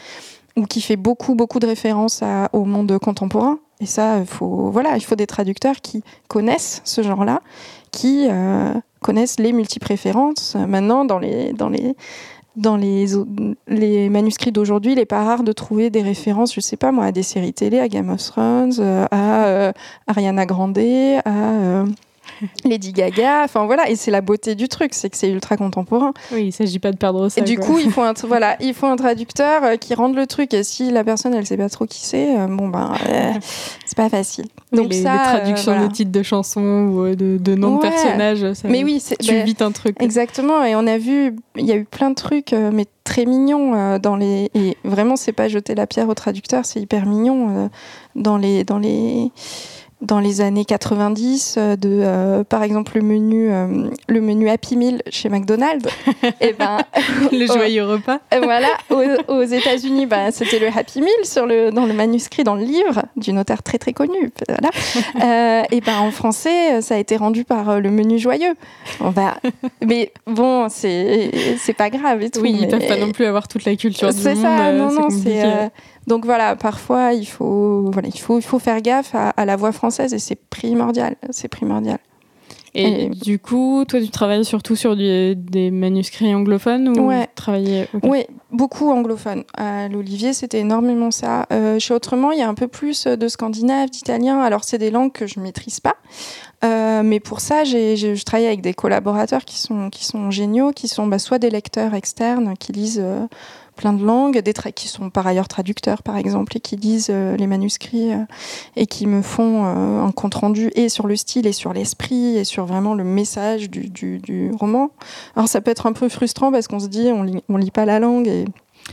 ou qui fait beaucoup beaucoup de références au monde contemporain. Et ça faut voilà il faut des traducteurs qui connaissent ce genre là qui connaissent les multipréférences maintenant dans les dans les, manuscrits d'aujourd'hui, il n'est pas rare de trouver des références, je sais pas moi, à des séries télé, à Game of Thrones, euh, à euh, Ariana Grande, à euh, Lady Gaga. Enfin voilà, et c'est la beauté du truc, c'est que c'est ultra contemporain. Oui, il s'agit pas de perdre ça. et du quoi. coup, il faut un, voilà, il faut un traducteur qui rende le truc. Et si la personne, elle sait pas trop qui c'est, bon ben, c'est pas facile. Donc les, ça, les euh, traductions voilà. de titres de chansons ou euh, de, de noms Ouais. de personnages, ça, Mais oui, tu bah, vite un truc. Exactement, et on a vu, il y a eu plein de trucs, euh, mais très mignons dans les. Et vraiment, c'est pas jeter la pierre au traducteur, c'est hyper mignon dans les dans les dans les années 90 euh, de euh, par exemple le menu euh, le menu Happy Meal chez McDonald's et ben Le joyeux repas. voilà aux, aux États-Unis ben, c'était le Happy Meal sur le dans le manuscrit dans le livre du notaire très très connu voilà Euh, et ben en français ça a été rendu par le menu joyeux bah, mais bon c'est c'est pas grave et tout Oui, ils mais- peuvent pas non plus avoir toute la culture c'est ça, non, non, c'est. Donc voilà, parfois il faut, voilà, il faut, il faut faire gaffe à, à la voix française et c'est primordial, c'est primordial. Et et- du coup, toi, tu travailles surtout sur du- des manuscrits anglophones ou Ouais. travaillais. Oui, beaucoup anglophones. À l'Olivier, c'était énormément ça. Euh, chez Autrement, il y a un peu plus de scandinave, d'italien. Alors, c'est des langues que je maîtrise pas. Euh, mais pour ça, je travaille avec des collaborateurs qui sont, qui sont géniaux, qui sont bah, soit des lecteurs externes qui lisent euh, plein de langues, des qui sont par ailleurs traducteurs, par exemple, et qui lisent euh, les manuscrits euh, et qui me font euh, un compte-rendu et sur le style et sur l'esprit et sur vraiment le message du, du, du roman. Alors, ça peut être un peu frustrant parce qu'on se dit, on lit, on lit pas la langue et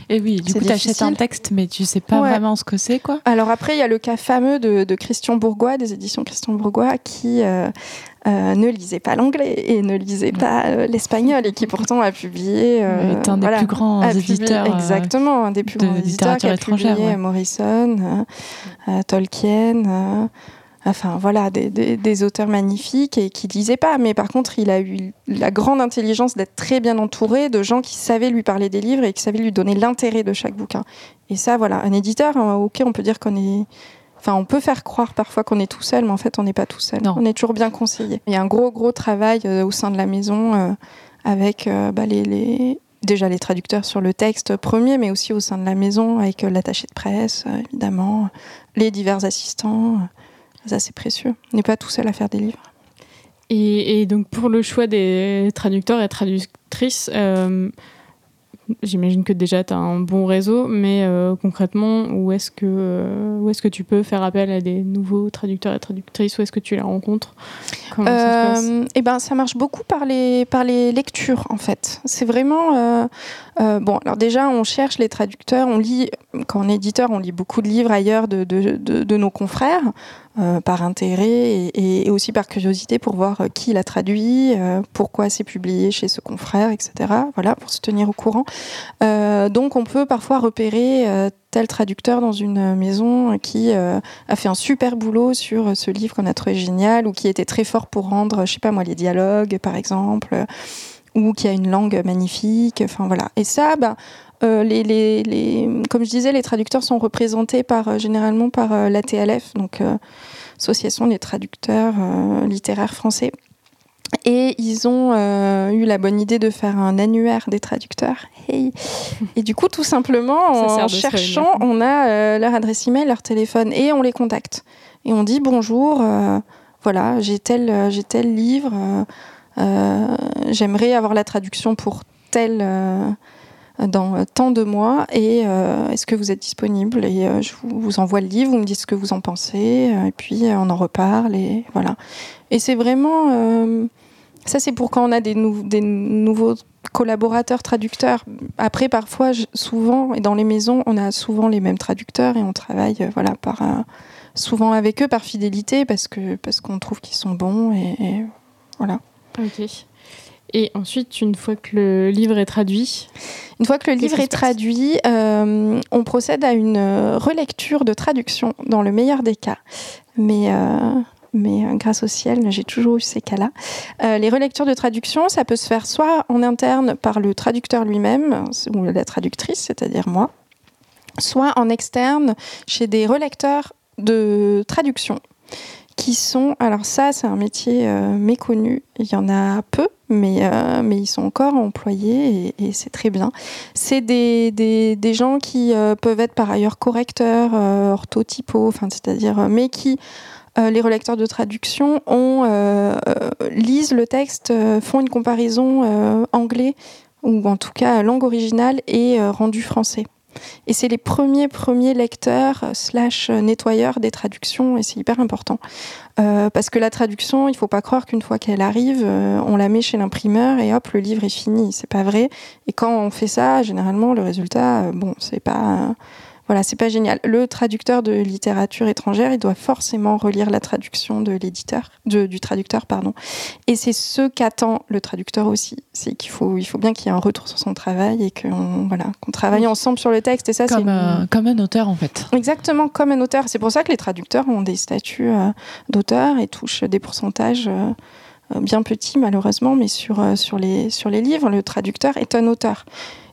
Et oui, du coup, tu achètes un texte, mais tu sais pas Ouais. vraiment ce que c'est, quoi. Alors après, il y a le cas fameux de, de Christian Bourgois, des éditions Christian Bourgois, qui euh, euh, ne lisait pas l'anglais et ne lisait pas euh, l'espagnol et qui pourtant a publié. est un des voilà, plus grands publié- éditeurs. exactement, un des plus de grands éditeurs qui a littérature étrangère, publié ouais. Morrison, Tolkien. Enfin voilà, des, des- des auteurs magnifiques et qui disaient pas. Mais par contre, il a eu la grande intelligence d'être très bien entouré de gens qui savaient lui parler des livres et qui savaient lui donner l'intérêt de chaque bouquin. Et ça, voilà, un éditeur, euh, ok, on peut dire qu'on est. Enfin, on peut faire croire parfois qu'on est tout seul, mais en fait, on n'est pas tout seul. Non. On est toujours bien conseillé. Il y a un gros, gros travail euh, au sein de la maison euh, avec euh, bah, les, les- déjà les traducteurs sur le texte premier, mais aussi au sein de la maison avec l'attaché de presse, évidemment, les divers assistants. Ça, c'est précieux. On n'est pas tout seul à faire des livres. Et, et donc, pour le choix des traducteurs et traductrices, euh, j'imagine que déjà tu as un bon réseau, mais euh, concrètement, où est-ce que, euh, où est-ce que tu peux faire appel à des nouveaux traducteurs et traductrices? Où est-ce que tu les rencontres? Comment ça se passe? Euh, eh ben, ça marche beaucoup par les, par les lectures, en fait. C'est vraiment. bon, alors déjà, on cherche les traducteurs, on lit, quand on est éditeur, on lit beaucoup de livres ailleurs de, de, de- de nos confrères, euh, par intérêt et, aussi par curiosité pour voir euh, qui l'a traduit, euh, pourquoi c'est publié chez ce confrère, etc. Voilà, pour se tenir au courant. Donc, on peut parfois repérer tel traducteur dans une maison qui a fait un super boulot sur ce livre qu'on a trouvé génial ou qui était très fort pour rendre, je sais pas moi, les dialogues, par exemple, ou qui a une langue magnifique. Enfin voilà. Et ça, bah, euh, les, les, les- comme je disais, les traducteurs sont représentés par euh, généralement par euh, l'ATLF, donc euh, Association des traducteurs littéraires français. Et ils ont eu la bonne idée de faire un annuaire des traducteurs. Hey. Et du coup, tout simplement, en se cherchant, on a leur adresse email, leur téléphone, et on les contacte. Et on dit bonjour, voilà, j'ai tel, j'ai tel livre, j'aimerais avoir la traduction pour tel. Dans euh, tant de mois et euh, est-ce que vous êtes disponible et euh, je vous, envoie le livre, vous me dites ce que vous en pensez et puis on en reparle et voilà. Et c'est vraiment ça c'est pour quand on a des, nou- des nouveaux collaborateurs traducteurs. Après parfois souvent et dans les maisons on a souvent les mêmes traducteurs et on travaille voilà par souvent avec eux par fidélité parce que parce qu'on trouve qu'ils sont bons et, et voilà. Ok. Et ensuite, une fois que le livre est traduit, Une fois que le livre est traduit, euh, on procède à une euh, relecture de traduction dans le meilleur des cas. Mais, euh, mais grâce au ciel, j'ai toujours eu ces cas-là. Euh, les relectures de traduction, ça peut se faire soit en interne par le traducteur lui-même, ou la traductrice, c'est-à-dire moi, soit en externe chez des relecteurs de traduction qui sont, alors ça c'est un métier euh, méconnu, il y en a peu, mais, euh, mais ils sont encore employés et, c'est très bien. C'est des, gens qui euh, peuvent être par ailleurs correcteurs, orthotypos, enfin, c'est-à-dire, mais qui, les relecteurs de traduction, ont, lisent le texte, font une comparaison anglais, ou en tout cas langue originale, et rendu français. Et c'est les premiers, premiers lecteurs euh, slash nettoyeurs des traductions, et c'est hyper important. Euh, parce que la traduction, il faut pas croire qu'une fois qu'elle arrive, euh, on la met chez l'imprimeur et hop, le livre est fini. C'est pas vrai. Et quand on fait ça, généralement, le résultat, euh, bon, c'est pas voilà, c'est pas génial. Le traducteur de littérature étrangère, il doit forcément relire la traduction de l'éditeur, du traducteur, pardon. Et c'est ce qu'attend le traducteur aussi. C'est qu'il faut, il faut bien qu'il y ait un retour sur son travail et qu'on voilà, qu'on travaille ensemble sur le texte. Et ça, Comme, c'est euh, comme un auteur, en fait. Exactement, comme un auteur. C'est pour ça que les traducteurs ont des statuts euh, d'auteur et touchent des pourcentages euh, bien petits, malheureusement, mais sur, sur, les, sur les livres, le traducteur est un auteur.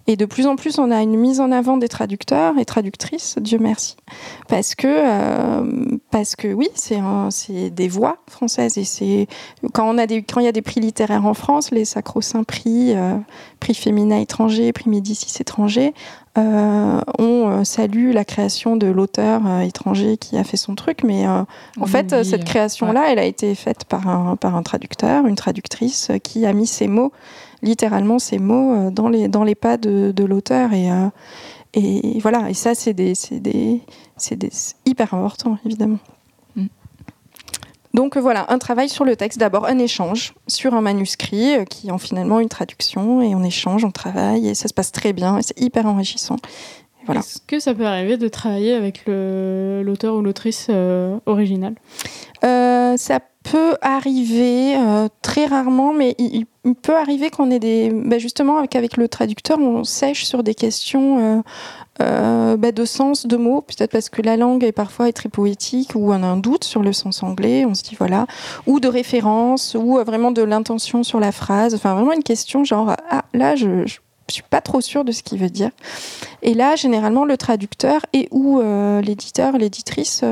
Et de plus en plus, on a une mise en avant des traducteurs et traductrices, Dieu merci. Parce que, euh, parce que oui, c'est des voix françaises. Et c'est quand, on a des, quand il y a des prix littéraires en France, les sacro-saints prix, euh, prix féminin étranger, prix Médicis étranger, euh, on salue la création de l'auteur étranger qui a fait son truc, mais euh, en fait, cette création-là, elle a été faite par un, par un traducteur, une traductrice qui a mis ses mots, littéralement ses mots, euh, dans les, dans les pas de, de l'auteur. Et, euh, et voilà, et ça, c'est des, des, des- hyper important, évidemment. Mm. Donc euh, voilà, un travail sur le texte. D'abord, un échange sur un manuscrit qui en finalement une traduction, et on échange, on travaille, et ça se passe très bien, et c'est hyper enrichissant. Voilà. Est-ce que ça peut arriver de travailler avec l'auteur ou l'autrice euh, originale? Euh, ça peut arriver euh, très rarement, mais il, peut arriver qu'on ait des. bah, justement, avec, le traducteur, on sèche sur des questions euh, euh, bah, de sens de mots, peut-être parce que la langue est parfois est très poétique, ou on a un doute sur le sens anglais, on se dit voilà, ou de référence, ou vraiment de l'intention sur la phrase, enfin vraiment une question genre ah là je. je suis pas trop sûre de ce qu'il veut dire. Et là, généralement, le traducteur et ou l'éditeur, l'éditrice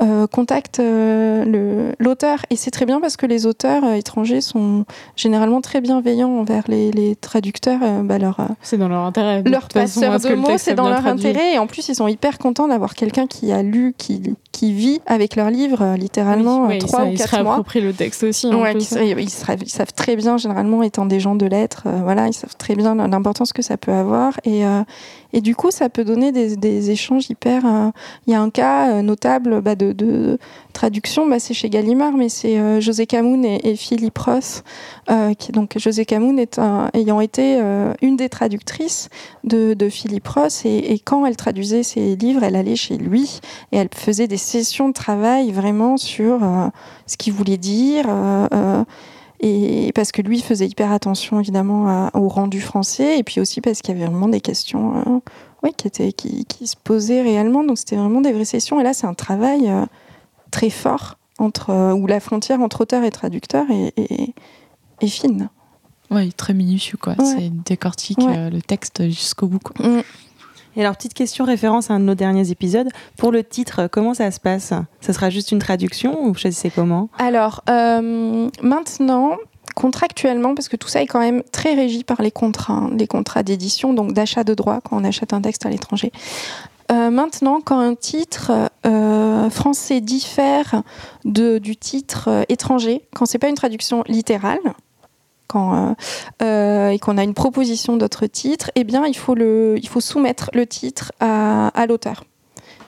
euh, contacte euh, l'auteur. Et c'est très bien parce que les auteurs euh, étrangers sont généralement très bienveillants envers les, les traducteurs. euh, bah, leur, C'est dans leur intérêt. leur passeur de mots, c'est dans leur traduit. intérêt. Et en plus, ils sont hyper contents d'avoir quelqu'un qui a lu, qui, qui vit avec leur livre littéralement Oui, trois ou ils quatre mois. réapproprient le texte aussi. Ouais, ils, ils savent très bien, généralement, étant des gens de lettres, voilà, ils savent très bien l'importance que ça peut avoir. Et, et du coup, ça peut donner des, échanges hyper. euh, Il y a un cas euh, notable bah, de, traduction, bah, c'est chez Gallimard, mais c'est euh, José Camoun et, Philippe Ross. donc, José Camoun ayant été une des traductrices de, Philippe Ross. Et, quand elle traduisait ses livres, elle allait chez lui et elle faisait des sessions de travail vraiment sur ce qu'il voulait dire. Et parce que lui faisait hyper attention évidemment à- au rendu français et puis aussi parce qu'il y avait vraiment des questions euh, ouais, qui, étaient, qui, qui se posaient réellement. Donc c'était vraiment des vraies sessions. Et là, c'est un travail euh, très fort entre, euh, où la frontière entre auteur et traducteur est, est- est fine. Oui, très minutieux, quoi. Ouais. C'est décortique Ouais. euh, le texte jusqu'au bout, quoi. Et alors, petite question référence à un de nos derniers épisodes. Pour le titre, comment ça se passe? Ça sera juste une traduction ou vous choisissez comment? Alors, euh, maintenant, contractuellement, parce que tout ça est quand même très régi par les contrats, hein, les contrats d'édition, donc d'achat de droits quand on achète un texte à l'étranger. Euh, maintenant, quand un titre euh, français diffère du titre étranger, quand c'est pas une traduction littérale, euh, euh, et qu'on a une proposition d'autre titre, eh bien, il faut, le, il faut soumettre le titre à, l'auteur.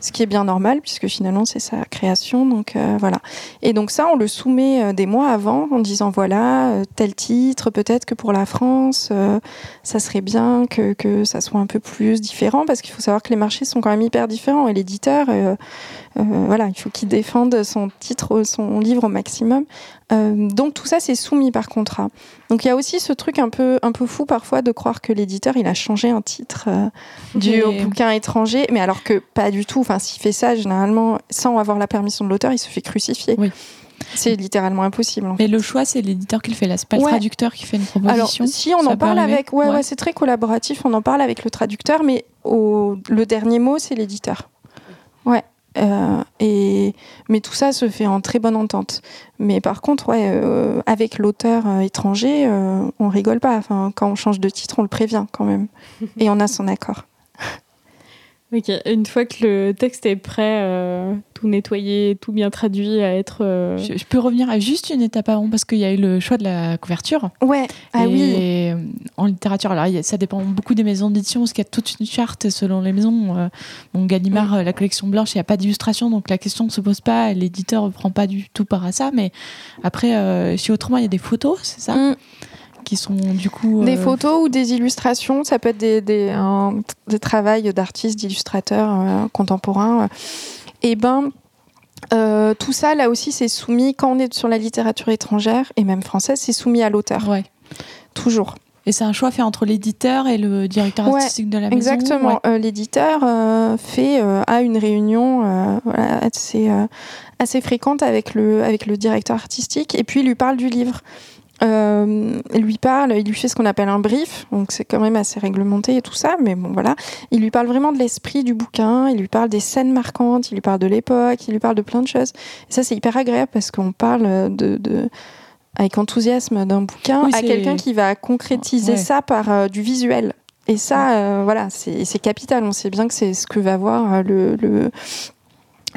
Ce qui est bien normal, puisque finalement, c'est sa création. Donc, euh, voilà. Et donc, ça, on le soumet des mois avant, en disant voilà, tel titre, peut-être que pour la France, ça serait bien que, que ça soit un peu plus différent, parce qu'il faut savoir que les marchés sont quand même hyper différents. Et l'éditeur, voilà, il faut qu'il défende son titre, son livre au maximum. Euh, donc tout ça, c'est soumis par contrat. Donc il y a aussi ce truc un peu, un peu fou parfois de croire que l'éditeur, il a changé un titre euh, dû au Et- bouquin étranger, mais alors que pas du tout. Enfin, s'il fait ça, généralement, sans avoir la permission de l'auteur, il se fait crucifier. Oui. C'est littéralement impossible. en fait. Mais le choix, c'est l'éditeur qui le fait là. C'est pas le traducteur qui fait une Alors, proposition. si on en parle avec, ouais, ouais, Ouais. c'est très collaboratif. On en parle avec le traducteur, mais au, le dernier mot, c'est l'éditeur. Ouais. Euh, et mais tout ça se fait en très bonne entente. Mais par contre, ouais, euh, avec l'auteur euh, étranger, on rigole pas. Enfin, quand on change de titre, on le prévient quand même, et on a son accord. Ok, une fois que le texte est prêt, euh, tout nettoyé, tout bien traduit, à être. euh, Je, je peux revenir à juste une étape avant parce qu'il y a eu le choix de la couverture. Ouais, ah oui. en littérature, alors ça dépend beaucoup des maisons d'édition parce qu'il y a toute une charte selon les maisons. Euh, Bon, Gallimard, la collection blanche, il n'y a pas d'illustration, donc la question ne se pose pas. L'éditeur ne prend pas du tout part à ça. Mais après, chez Autrement, il y a des photos, c'est ça? Mm. Qui sont du coup. Des euh, photos ou des illustrations, ça peut être des, des, un- des travails d'artistes, d'illustrateurs euh, contemporains. Et ben, euh, tout ça, là aussi, c'est soumis, quand on est sur la littérature étrangère, et même française, c'est soumis à l'auteur, Ouais. toujours. Et c'est un choix fait entre l'éditeur et le directeur Ouais, artistique de la maison. Exactement. Ouais. Euh, L'éditeur euh, fait a une réunion voilà, assez, assez fréquente avec le, avec le directeur artistique et puis il lui parle du livre. Euh, il lui parle, il lui fait ce qu'on appelle un brief, donc c'est quand même assez réglementé et tout ça, mais bon voilà. Il lui parle vraiment de l'esprit du bouquin, il lui parle des scènes marquantes, il lui parle de l'époque, il lui parle de plein de choses. Et ça c'est hyper agréable parce qu'on parle de, de avec enthousiasme d'un bouquin Oui, à quelqu'un qui va concrétiser Ouais. ça par euh, du visuel. Et ça, euh, voilà, c'est capital. On sait bien que c'est ce que va voir euh, le, le,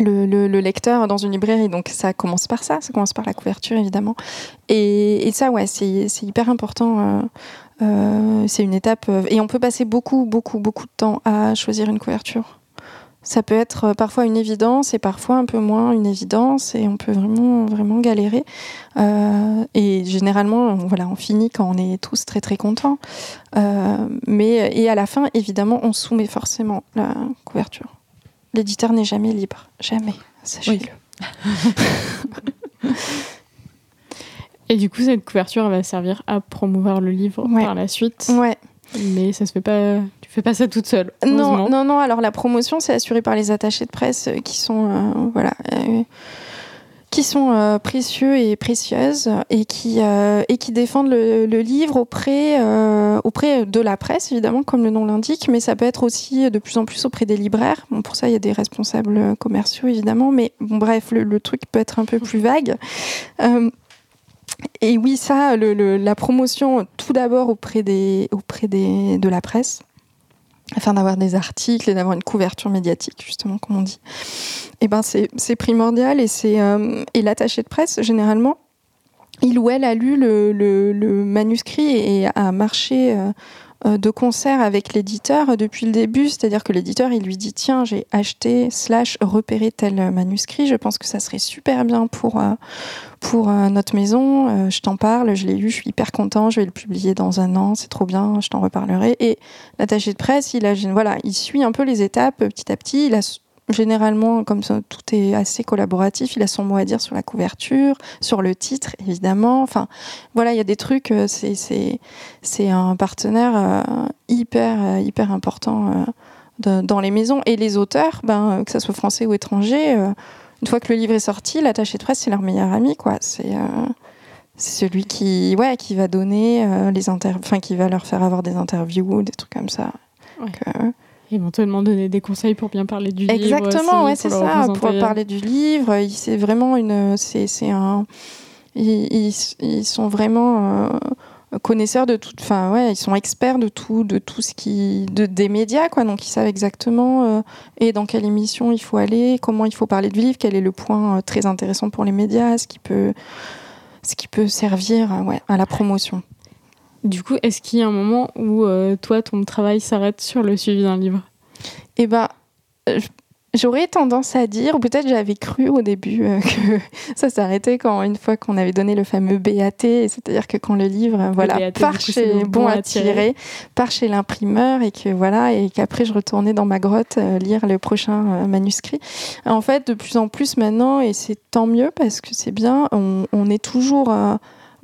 le, le- le lecteur dans une librairie. Donc ça commence par ça, ça commence par la couverture évidemment. Et, ça, ouais, c'est hyper important. euh, euh, c'est une étape. euh, et on peut passer beaucoup, beaucoup, beaucoup de temps à choisir une couverture. Ça peut être parfois une évidence et parfois un peu moins une évidence et on peut vraiment, vraiment galérer. Et généralement, on, voilà, on finit quand on est tous très, très contents. Mais, et à la fin, évidemment, on soumet forcément la couverture. L'éditeur n'est jamais libre. Jamais. Sachez-le. Et du coup, cette couverture va servir à promouvoir le livre Ouais. par la suite. Ouais. Mais ça se fait pas. Tu fais pas ça toute seule. Non, non, non. Alors la promotion, c'est assuré par les attachés de presse euh, qui sont, euh, voilà, euh, qui sont euh, précieux et précieuses et qui euh, et qui défendent le, le livre auprès euh, auprès de la presse évidemment, comme le nom l'indique, mais ça peut être aussi de plus en plus auprès des libraires. Bon, pour ça, il y a des responsables commerciaux évidemment, mais bon, bref, le, le truc peut être un peu plus vague. Et oui, ça, le- le- la promotion, tout d'abord auprès, des, auprès des, de la presse, afin d'avoir des articles et d'avoir une couverture médiatique, justement, comme on dit, et ben c'est primordial. Et, c'est, euh, et l'attaché de presse, généralement, il ou elle a lu le, manuscrit et a marché euh, de concert avec l'éditeur depuis le début. C'est-à-dire que l'éditeur, il lui dit Tiens, j'ai acheté, slash, repéré tel manuscrit, je pense que ça serait super bien pour, euh, pour euh, notre maison. Euh, je t'en parle, je l'ai lu, je suis hyper content, je vais le publier dans un an, c'est trop bien, je t'en reparlerai. Et l'attaché de presse, il, a, voilà, il suit un peu les étapes euh, petit à petit. Il a généralement, comme ça, tout est assez collaboratif, il a son mot à dire sur la couverture, sur le titre, évidemment. Enfin, voilà, il y a des trucs, euh, c'est, un partenaire euh, hyper, euh, hyper important euh, de- dans les maisons. Et les auteurs, ben, que ce soit français ou étranger, euh, une fois que le livre est sorti, l'attaché de presse, c'est leur meilleur ami, quoi. C'est. c'est celui qui, ouais, qui va donner les inter... enfin, qui va leur faire avoir des interviews, des trucs comme ça. Ouais. Donc, Éventuellement donner des conseils pour bien parler du livre. Exactement, ouais, c'est ça. Pour parler du livre, c'est vraiment une, c'est, un, ils, ils- sont vraiment euh, connaisseurs de tout, enfin ouais, ils sont experts de tout, de tout ce qui, de, des médias quoi. Donc ils savent exactement euh, et dans quelle émission il faut aller, comment il faut parler du livre, quel est le point euh, très intéressant pour les médias, ce qui peut, ce qui peut servir, ouais, à la promotion. Du coup, est-ce qu'il y a un moment où euh, toi, ton travail s'arrête sur le suivi d'un livre? Eh ben, euh, j'aurais tendance à dire, ou peut-être j'avais cru au début euh, que ça s'arrêtait quand une fois qu'on avait donné le fameux BAT, c'est-à-dire que quand le livre, voilà, BAT, du part coup, chez le bon à tirer, part chez l'imprimeur et que voilà, et qu'après je retournais dans ma grotte euh, lire le prochain manuscrit. En fait, de plus en plus maintenant, et c'est tant mieux parce que c'est bien, on, on est toujours,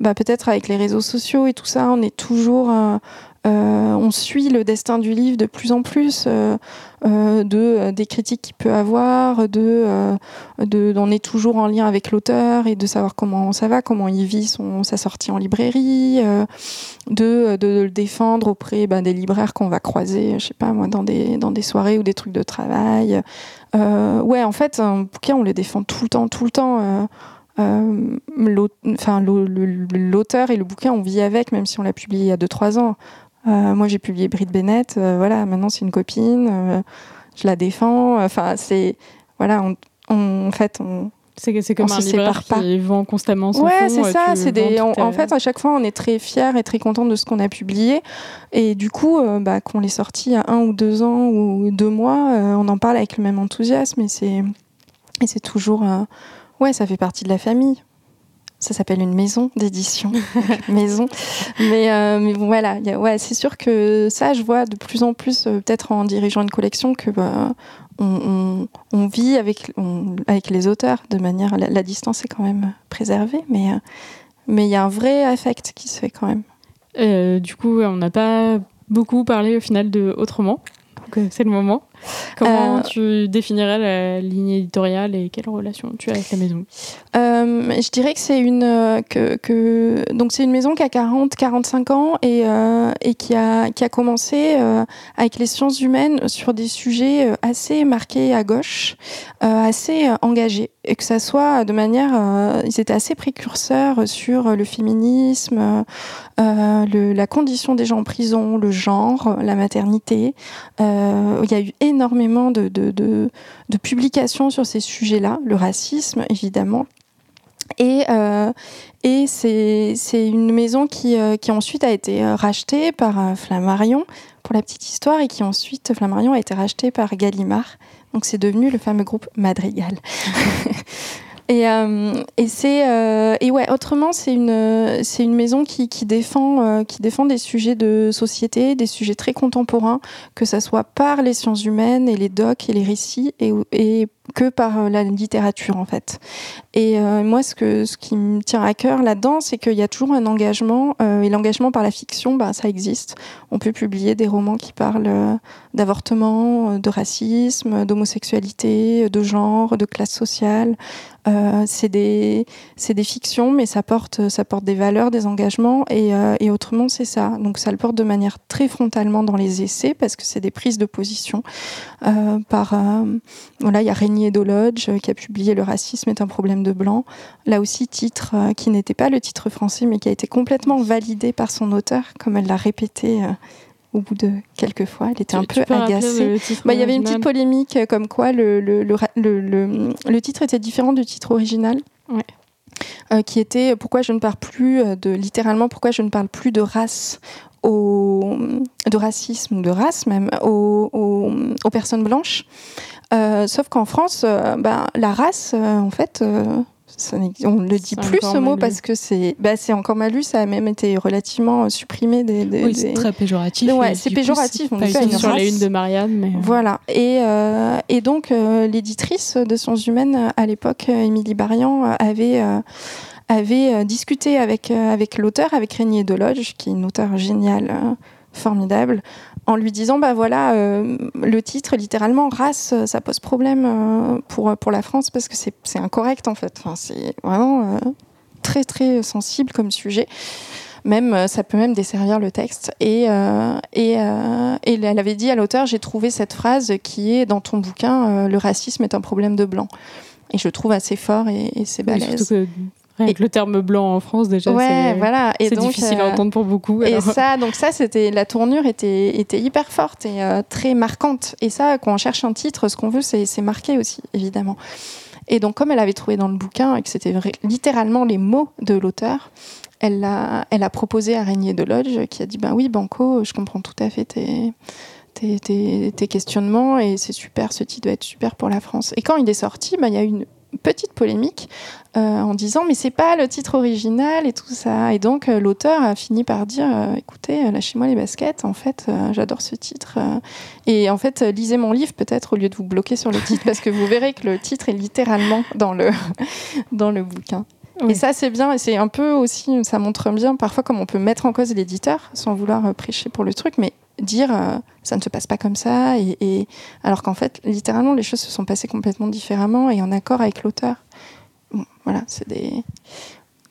bah, peut-être avec les réseaux sociaux et tout ça, on est toujours euh, euh, on suit le destin du livre de plus en plus, euh, de des critiques qu'il peut avoir, de, on est toujours en lien avec l'auteur et de savoir comment ça va, comment il vit son, sa sortie en librairie, de, de le défendre auprès ben, des libraires qu'on va croiser, je sais pas moi, dans des, dans des soirées ou des trucs de travail. Ouais, en fait, un bouquin, on le défend tout le temps, tout le temps. Euh, l'auteur et le bouquin, on vit avec, même si on l'a publié il y a 2-3 ans. Euh, moi, j'ai publié Brit Bennett. euh, voilà, maintenant, c'est une copine. je la défends. Enfin, c'est voilà, on, on- en fait, on, C'est comme On un libraire pas. qui vend constamment son ouais, c'est ça. C'est des, en, à- fait, à chaque fois, on est très fiers et très content de ce qu'on a publié. Et du coup, euh, bah, qu'on l'ait sorti il y a un ou deux ans ou deux mois, euh, on en parle avec le même enthousiasme. Et c'est, et c'est toujours, euh, ouais, ça fait partie de la famille. Ça s'appelle une maison d'édition, maison. Mais, euh, mais voilà, il y a- ouais, c'est sûr que ça, je vois de plus en plus, euh, peut-être en dirigeant une collection, que bah, on, on- on vit avec, on- avec les auteurs de manière. La, la distance est quand même préservée, mais euh, mais il y a un vrai affect qui se fait quand même. Euh, du coup, on n'a pas beaucoup parlé au final de autrement. C'est le moment. Comment Euh, tu définirais la ligne éditoriale et quelle relation tu as avec la maison? Euh, je dirais que c'est une euh, que, que donc c'est une maison qui a 40 45 ans et, euh, et qui a qui a commencé avec les sciences humaines sur des sujets assez marqués à gauche, assez engagés et que ça soit de manière ils étaient assez précurseurs sur le féminisme, le- la condition des gens en prison, le genre, la maternité. Il y a eu énormément de, publications sur ces sujets-là, le racisme évidemment. Et, euh, c'est une maison qui, euh, qui ensuite a été euh, rachetée par Flammarion, pour la petite histoire, et qui ensuite, Flammarion a été racheté par Gallimard. Donc c'est devenu le fameux groupe Madrigal. Et, euh, et c'est euh, et ouais autrement c'est une c'est une maison qui, qui défend euh, qui défend des sujets de société des sujets très contemporains que ça soit par les sciences humaines et les docs et les récits et, et que par la littérature en fait. Et euh, moi ce que ce qui me tient à cœur là-dedans c'est qu'il y a toujours un engagement euh, et l'engagement par la fiction bah ça existe. On peut publier des romans qui parlent d'avortement de racisme d'homosexualité de genre de classe sociale euh, c'est des fictions, mais ça porte des valeurs, des engagements, et, euh, et autrement c'est ça. Donc ça le porte de manière très frontalement dans les essais parce que c'est des prises de position. Euh, par il y a Régnier Dolodge qui a publié Le racisme est un problème de blanc. Là aussi titre qui n'était pas le titre français, mais qui a été complètement validé par son auteur, comme elle l'a répété. Au bout de quelques fois, elle était un Tu- peu agacée. Bah, il y avait une petite polémique euh, comme quoi le, le, le, le, titre était différent du titre original. Ouais. Euh, qui était pourquoi je ne parle plus euh, de littéralement pourquoi je ne parle plus de race au, de racisme ou de race même aux, aux, aux personnes blanches Euh, sauf qu'en France euh, ben, la race en fait on ne le dit plus ce mot parce que c'est bah, encore mal lu ça a même été relativement euh, supprimé des, des- Oui, des- c'est très péjoratif. Ouais, c'est péjoratif, on pas une sur race. unes de Marianne, mais euh, Voilà. Et, euh, et donc, euh, l'éditrice de Sciences Humaines, à l'époque, Émilie Barian, avait, euh, avait discuté avec, avec l'auteur, avec Régnier Delodge, qui est une auteure géniale, formidable, en lui disant bah voilà, euh, le titre, littéralement, race, euh, ça pose problème euh, pour, pour la France parce que c'est c'est incorrect, en fait. Enfin, c'est vraiment euh, très, très sensible comme sujet. Même ça peut même desservir le texte. Et et, et elle avait dit à l'auteur j'ai trouvé cette phrase qui est dans ton bouquin le racisme est un problème de blanc. Et je le trouve assez fort et, et c'est oui, balèze. surtout que rien que le terme blanc en France déjà, ouais c'est voilà et difficile à euh, entendre pour beaucoup. et ça, donc ça, c'était la tournure était était hyper forte et euh, très marquante. Et ça, quand on cherche un titre, ce qu'on veut, c'est marquer aussi, évidemment. Et donc, comme elle avait trouvé dans le bouquin et que c'était littéralement les mots de l'auteur, elle a, elle a proposé à Régnier Delodge qui a dit Ben oui, Banco, je comprends tout à fait tes, tes, tes- tes questionnements et c'est super, ce titre doit être super pour la France. Et quand il est sorti, ben, il y a eu une petite polémique euh, en disant mais c'est pas le titre original et tout ça. Et donc euh, l'auteur a fini par dire euh, écoutez, lâchez-moi les baskets, en fait, j'adore ce titre. et en fait, lisez mon livre peut-être au lieu de vous bloquer sur le titre parce que vous verrez que le titre est littéralement dans le, dans le bouquin. Oui. Et ça, c'est bien, et c'est un peu aussi, ça montre bien parfois comme on peut mettre en cause l'éditeur sans vouloir prêcher pour le truc, mais dire euh, ça ne se passe pas comme ça, et, et- alors qu'en fait, littéralement, les choses se sont passées complètement différemment et en accord avec l'auteur. Bon, voilà, c'est des.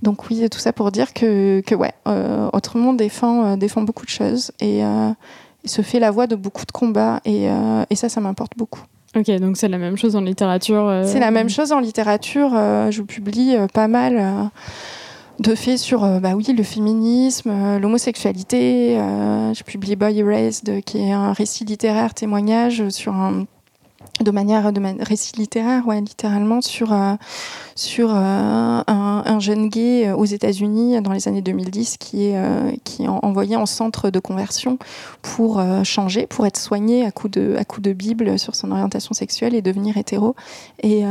Donc oui, tout ça pour dire que, que ouais, euh, Autrement défend, euh, défend beaucoup de choses et, euh, et se fait la voix de beaucoup de combats, et, et ça, ça m'importe beaucoup. Ok, donc c'est la même chose en littérature. C'est la même chose en littérature. je publie pas mal de faits sur euh, bah oui, le féminisme, euh, l'homosexualité. euh, je publie Boy Erased, qui est un récit littéraire témoignage sur un, de manière de récit littéraire ouais littéralement sur euh, sur euh, un, un, jeune gay aux États-Unis dans les années 2010 qui est qui est envoyé en centre de conversion pour changer pour être soigné à coup de à coup de bible sur son orientation sexuelle et devenir hétéro. Et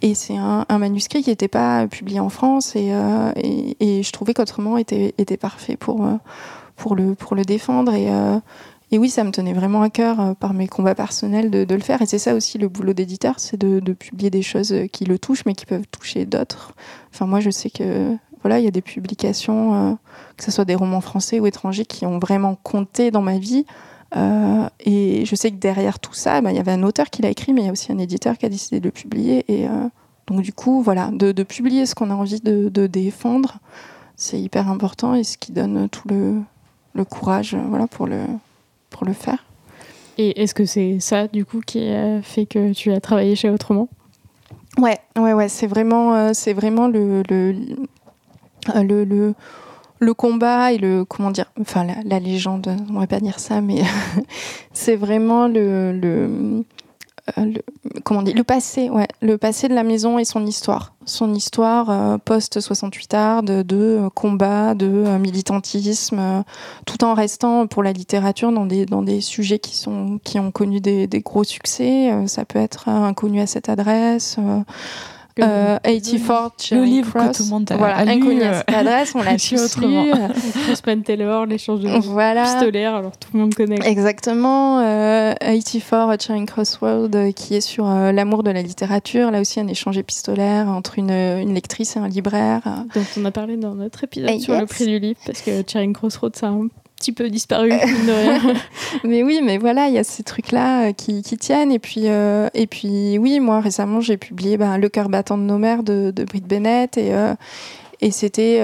et c'est un, un, manuscrit qui n'était pas publié en France et, et, et je trouvais qu'autrement était était parfait pour pour le pour le défendre. Et et oui, ça me tenait vraiment à cœur euh, par mes combats personnels de, le faire. Et c'est ça aussi le boulot d'éditeur, c'est de, publier des choses euh, qui le touchent, mais qui peuvent toucher d'autres. Enfin, moi, je sais que voilà, il y a des publications, euh, que ce soit des romans français ou étrangers, qui ont vraiment compté dans ma vie. et je sais que derrière tout ça, bah, il y avait un auteur qui l'a écrit, mais il y a aussi un éditeur qui a décidé de le publier. Et donc, du coup, voilà, de, publier ce qu'on a envie de, défendre, c'est hyper important et ce qui donne tout le, le courage voilà, pour le, pour le faire. Et est-ce que c'est ça, du coup, qui a fait que tu as travaillé chez Autrement? Ouais, ouais, ouais, c'est vraiment, euh, c'est vraiment le, le, euh, le, le, le, combat et le, comment dire, enfin, la, la légende, on va pas dire ça, mais c'est vraiment le, le euh, le, comment dire, le passé, ouais, le passé de la maison et son histoire. Son histoire euh, post-68 art, de, de, combat, de euh, militantisme, tout en restant pour la littérature dans des, dans des sujets qui, sont, qui ont connu des gros succès. ça peut être inconnu à cette adresse. Euh, 84 le livre que tout le monde a, voilà, lu. Euh, l'adresse, on l'a tous lu. Crossman Taylor, l'échange de voilà. pistolaire, alors tout le monde connaît. Exactement. Euh, 84 Charing Crossroad, euh, qui est sur euh, l'amour de la littérature. Là aussi, un échange épistolaire entre une, une lectrice et un libraire. Dont on a parlé dans notre épisode sur le prix du livre, parce que Charing Crossroad, c'est un petit peu disparu. mais oui, mais voilà, il y a ces trucs-là euh, qui, tiennent. Et puis, euh, et puis, oui, moi récemment, j'ai publié ben, Le cœur battant de nos mères de, Britt Bennett. Et, euh, et c'était.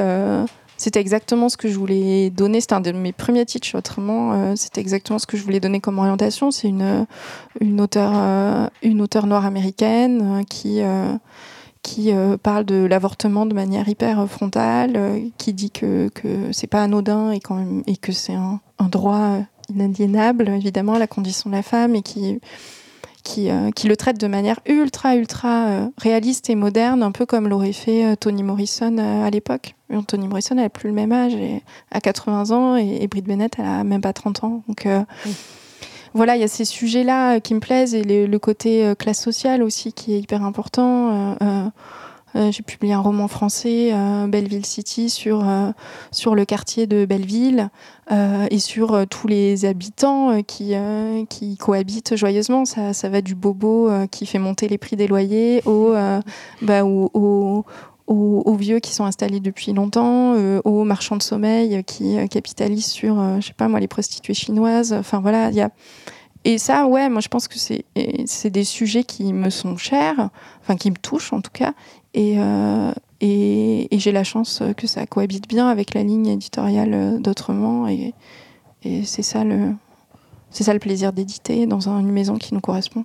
c'était exactement ce que je voulais donner. C'était un de mes premiers titres, autrement. c'était exactement ce que je voulais donner comme orientation. C'est une, une auteure noire américaine qui, qui euh, parle de l'avortement de manière hyper frontale, euh, qui dit que, que c'est pas anodin et, quand et que c'est un, un, droit inaliénable, évidemment, la condition de la femme, et qui, qui, euh, qui le traite de manière ultra, ultra réaliste et moderne, un peu comme l'aurait fait Toni Morrison à l'époque. Toni Morrison, elle n'a plus le même âge, et, à 80 ans, et, et Britt Bennett, elle a même pas 30 ans. Donc, voilà, il y a ces sujets-là euh, qui me plaisent et le, côté euh, classe sociale aussi qui est hyper important. Euh, j'ai publié un roman français, Belleville City, sur, sur le quartier de Belleville et sur tous les habitants qui, qui cohabitent joyeusement. Ça, ça va du bobo qui fait monter les prix des loyers au, bah, au, aux, vieux qui sont installés depuis longtemps, aux marchands de sommeil qui capitalisent sur, je sais pas moi, les prostituées chinoises. Enfin voilà, il y a et ça, ouais, moi je pense que c'est, des sujets qui me sont chers, enfin qui me touchent en tout cas. Et, euh, et, j'ai la chance que ça cohabite bien avec la ligne éditoriale d'Autrement. Et, et c'est, ça c'est ça le plaisir d'éditer dans une maison qui nous correspond.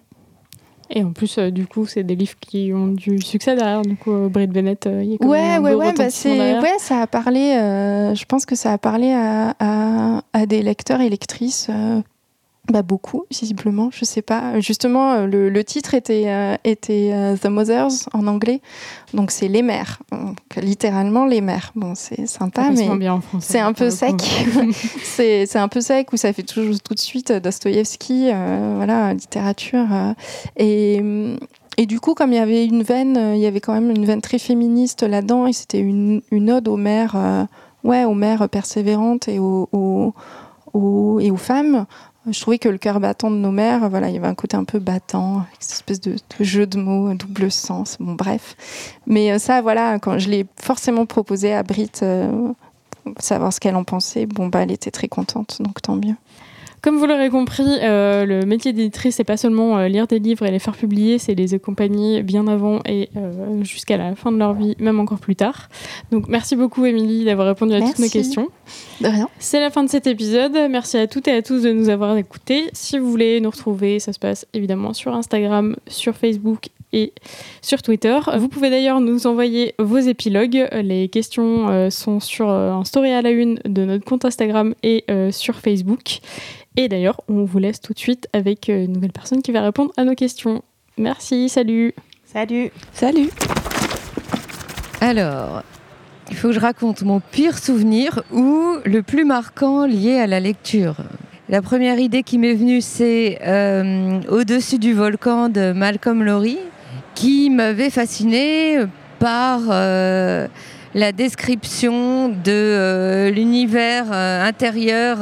Et en plus, euh, du coup, c'est des livres qui ont du succès derrière. Du coup, euh, Bennett, il y a ouais, ouais, ouais, bah ouais, ça a parlé. je pense que ça a parlé à, à, à des lecteurs et lectrices bah beaucoup, visiblement, je sais pas. Justement, euh, le, titre était, euh, était euh, The Mothers en anglais, donc c'est les mères, donc, littéralement les mères. Bon, c'est sympa, mais c'est un peu sec. c'est un peu sec, où ça fait toujours tout de suite Dostoïevski, voilà, littérature. et, et du coup, comme il y avait une veine, il y avait quand même une veine très féministe là-dedans, et c'était une, une, ode aux mères, ouais, aux mères persévérantes et aux, aux, et aux femmes. Je trouvais que le cœur battant de nos mères, voilà, il y avait un côté un peu battant, avec cette espèce de, jeu de mots, double sens, bon bref. Mais euh, ça, voilà, quand je l'ai forcément proposé à Brit, euh, savoir ce qu'elle en pensait, bon bah elle était très contente, donc tant mieux. Comme vous l'aurez compris, euh, le métier d'éditrice, c'est pas seulement euh, lire des livres et les faire publier, c'est les accompagner bien avant et euh, jusqu'à la fin de leur vie, même encore plus tard. Donc merci beaucoup, Émilie, d'avoir répondu à toutes nos questions. De rien. C'est la fin de cet épisode. Merci à toutes et à tous de nous avoir écoutés. Si vous voulez nous retrouver, ça se passe évidemment sur Instagram, sur Facebook et sur Twitter. Vous pouvez d'ailleurs nous envoyer vos épilogues. Les questions sont sur un story à la une de notre compte Instagram et sur Facebook. Et d'ailleurs, on vous laisse tout de suite avec une nouvelle personne qui va répondre à nos questions. Merci, salut. Salut. Salut. Alors, il faut que je raconte mon pire souvenir ou le plus marquant lié à la lecture. La première idée qui m'est venue, c'est euh, Au-dessus du volcan de Malcolm Lowry, qui m'avait fasciné par euh, la description de euh, l'univers intérieur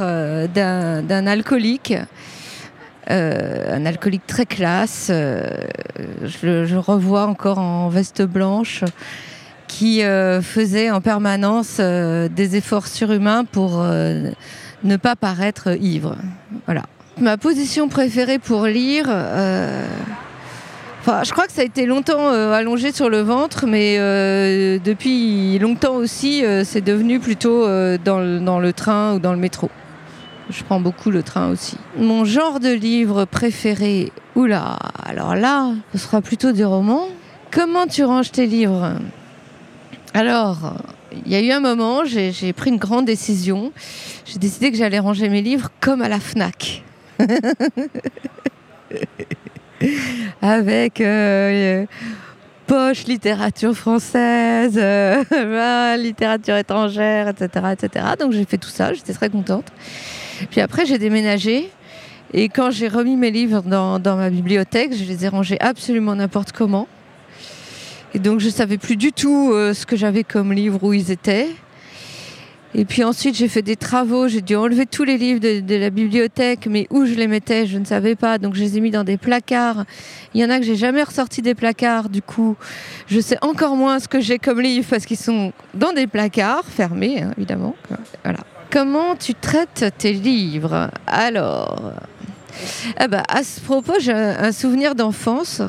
d'un alcoolique. un alcoolique très classe. je, je, revois encore en veste blanche qui euh, faisait en permanence euh, des efforts surhumains pour euh, ne pas paraître ivre. Voilà. Ma position préférée pour lire, enfin, je crois que ça a été longtemps allongé sur le ventre, mais depuis longtemps aussi, c'est devenu plutôt dans le, dans le train ou dans le métro. Je prends beaucoup le train aussi. Mon genre de livre préféré, oula, alors là, ce sera plutôt des romans. Comment tu ranges tes livres? Alors, il y a eu un moment, j'ai pris une grande décision. J'ai décidé que j'allais ranger mes livres comme à la FNAC. Avec euh, poche littérature française, euh, littérature étrangère, etc. etc. Donc j'ai fait tout ça, j'étais très contente. Puis après, j'ai déménagé. Et quand j'ai remis mes livres dans, ma bibliothèque, je les ai rangés absolument n'importe comment. Et donc je savais plus du tout euh, ce que j'avais comme livre, où ils étaient. Et puis ensuite j'ai fait des travaux, j'ai dû enlever tous les livres de, la bibliothèque, mais où je les mettais, je ne savais pas. Donc je les ai mis dans des placards. Il y en a que j'ai jamais ressorti des placards, du coup je sais encore moins ce que j'ai comme livre parce qu'ils sont dans des placards fermés, hein, évidemment. Voilà. Comment tu traites tes livres? Alors, ah bah, à ce propos, j'ai un souvenir d'enfance.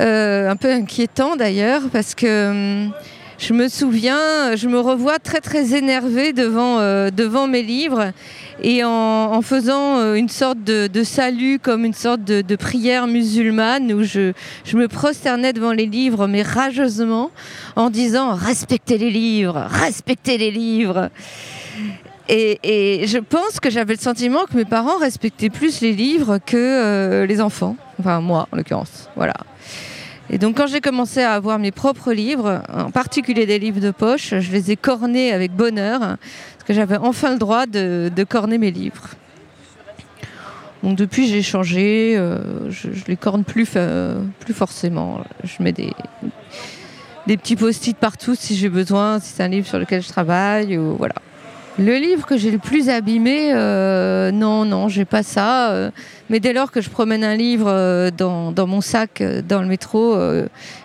Euh, un peu inquiétant d'ailleurs, parce que hum, je me souviens, je me revois très très énervée devant, euh, devant mes livres et en, faisant euh, une sorte de, salut comme une sorte de, prière musulmane où je, je, me prosternais devant les livres mais rageusement en disant respectez les livres, respectez les livres. Et, et je pense que j'avais le sentiment que mes parents respectaient plus les livres que les enfants, enfin moi en l'occurrence, voilà. Et donc quand j'ai commencé à avoir mes propres livres, en particulier des livres de poche, je les ai cornés avec bonheur, parce que j'avais enfin le droit de, corner mes livres. Donc depuis j'ai changé, euh, je, ne les corne plus, plus forcément. Je mets des, des petits post-it partout si j'ai besoin, si c'est un livre sur lequel je travaille, ou voilà. Le livre que j'ai le plus abîmé, euh, non, non, j'ai pas ça. Euh, mais dès lors que je promène un livre euh, dans, mon sac, dans le métro,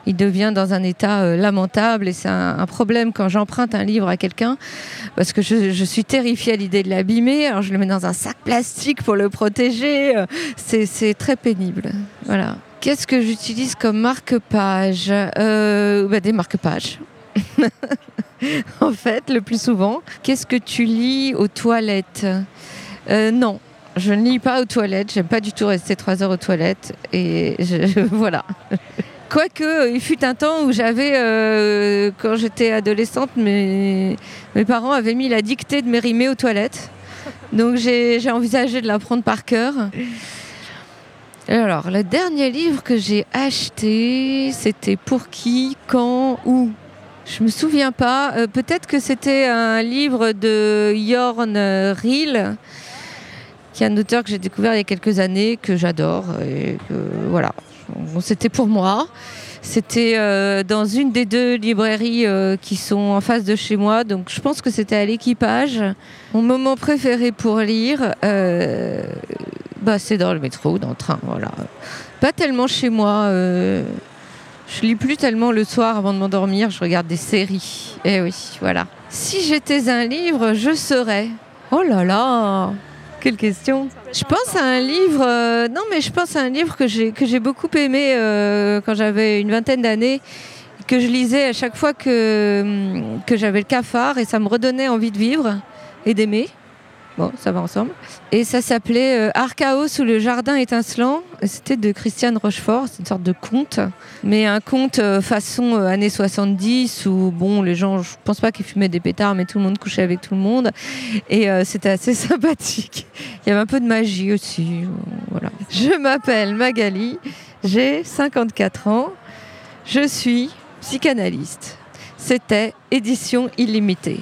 il devient dans un état lamentable. Et c'est un, problème quand j'emprunte un livre à quelqu'un, parce que je, suis terrifiée à l'idée de l'abîmer. Alors je le mets dans un sac plastique pour le protéger. C'est très pénible. Voilà. Qu'est-ce que j'utilise comme marque-page? Bah, Des marque-pages. en fait, le plus souvent. Qu'est-ce que tu lis aux toilettes euh, Non, je ne lis pas aux toilettes. J'aime pas du tout rester trois heures aux toilettes. Et voilà. Quoique, il fut un temps où j'avais, euh, quand j'étais adolescente, mes, parents avaient mis la dictée de mes aux toilettes. Donc j'ai envisagé de l'apprendre par cœur. Alors, le dernier livre que j'ai acheté, c'était Pour qui, quand, où? Je me souviens pas. Euh, peut-être que c'était un livre de Jorn Riel, qui est un auteur que j'ai découvert il y a quelques années, que j'adore. Voilà, c'était pour moi. C'était euh, dans une des deux librairies euh, qui sont en face de chez moi, donc je pense que c'était à l'équipage. Mon moment préféré pour lire, bah, c'est dans le métro, dans le train, voilà. Pas tellement chez moi. Je lis plus tellement le soir avant de m'endormir, je regarde des séries. Eh oui, voilà. Si j'étais un livre, je serais. Oh là là Quelle question Je pense à un livre. Euh, non, mais je pense à un livre que j'ai beaucoup aimé euh, quand j'avais une vingtaine d'années, que je lisais à chaque fois que que j'avais le cafard et ça me redonnait envie de vivre et d'aimer. Bon, ça va ensemble. Et ça s'appelait euh, Archaos sous le jardin étincelant. C'était de Christiane Rochefort. C'est une sorte de conte. Mais un conte euh, façon euh, années 70 où, bon, les gens, je pense pas qu'ils fumaient des pétards, mais tout le monde couchait avec tout le monde. Et euh, c'était assez sympathique. Il y avait un peu de magie aussi. euh, voilà. Je m'appelle Magali. J'ai 54 ans. Je suis psychanalyste. C'était édition illimitée.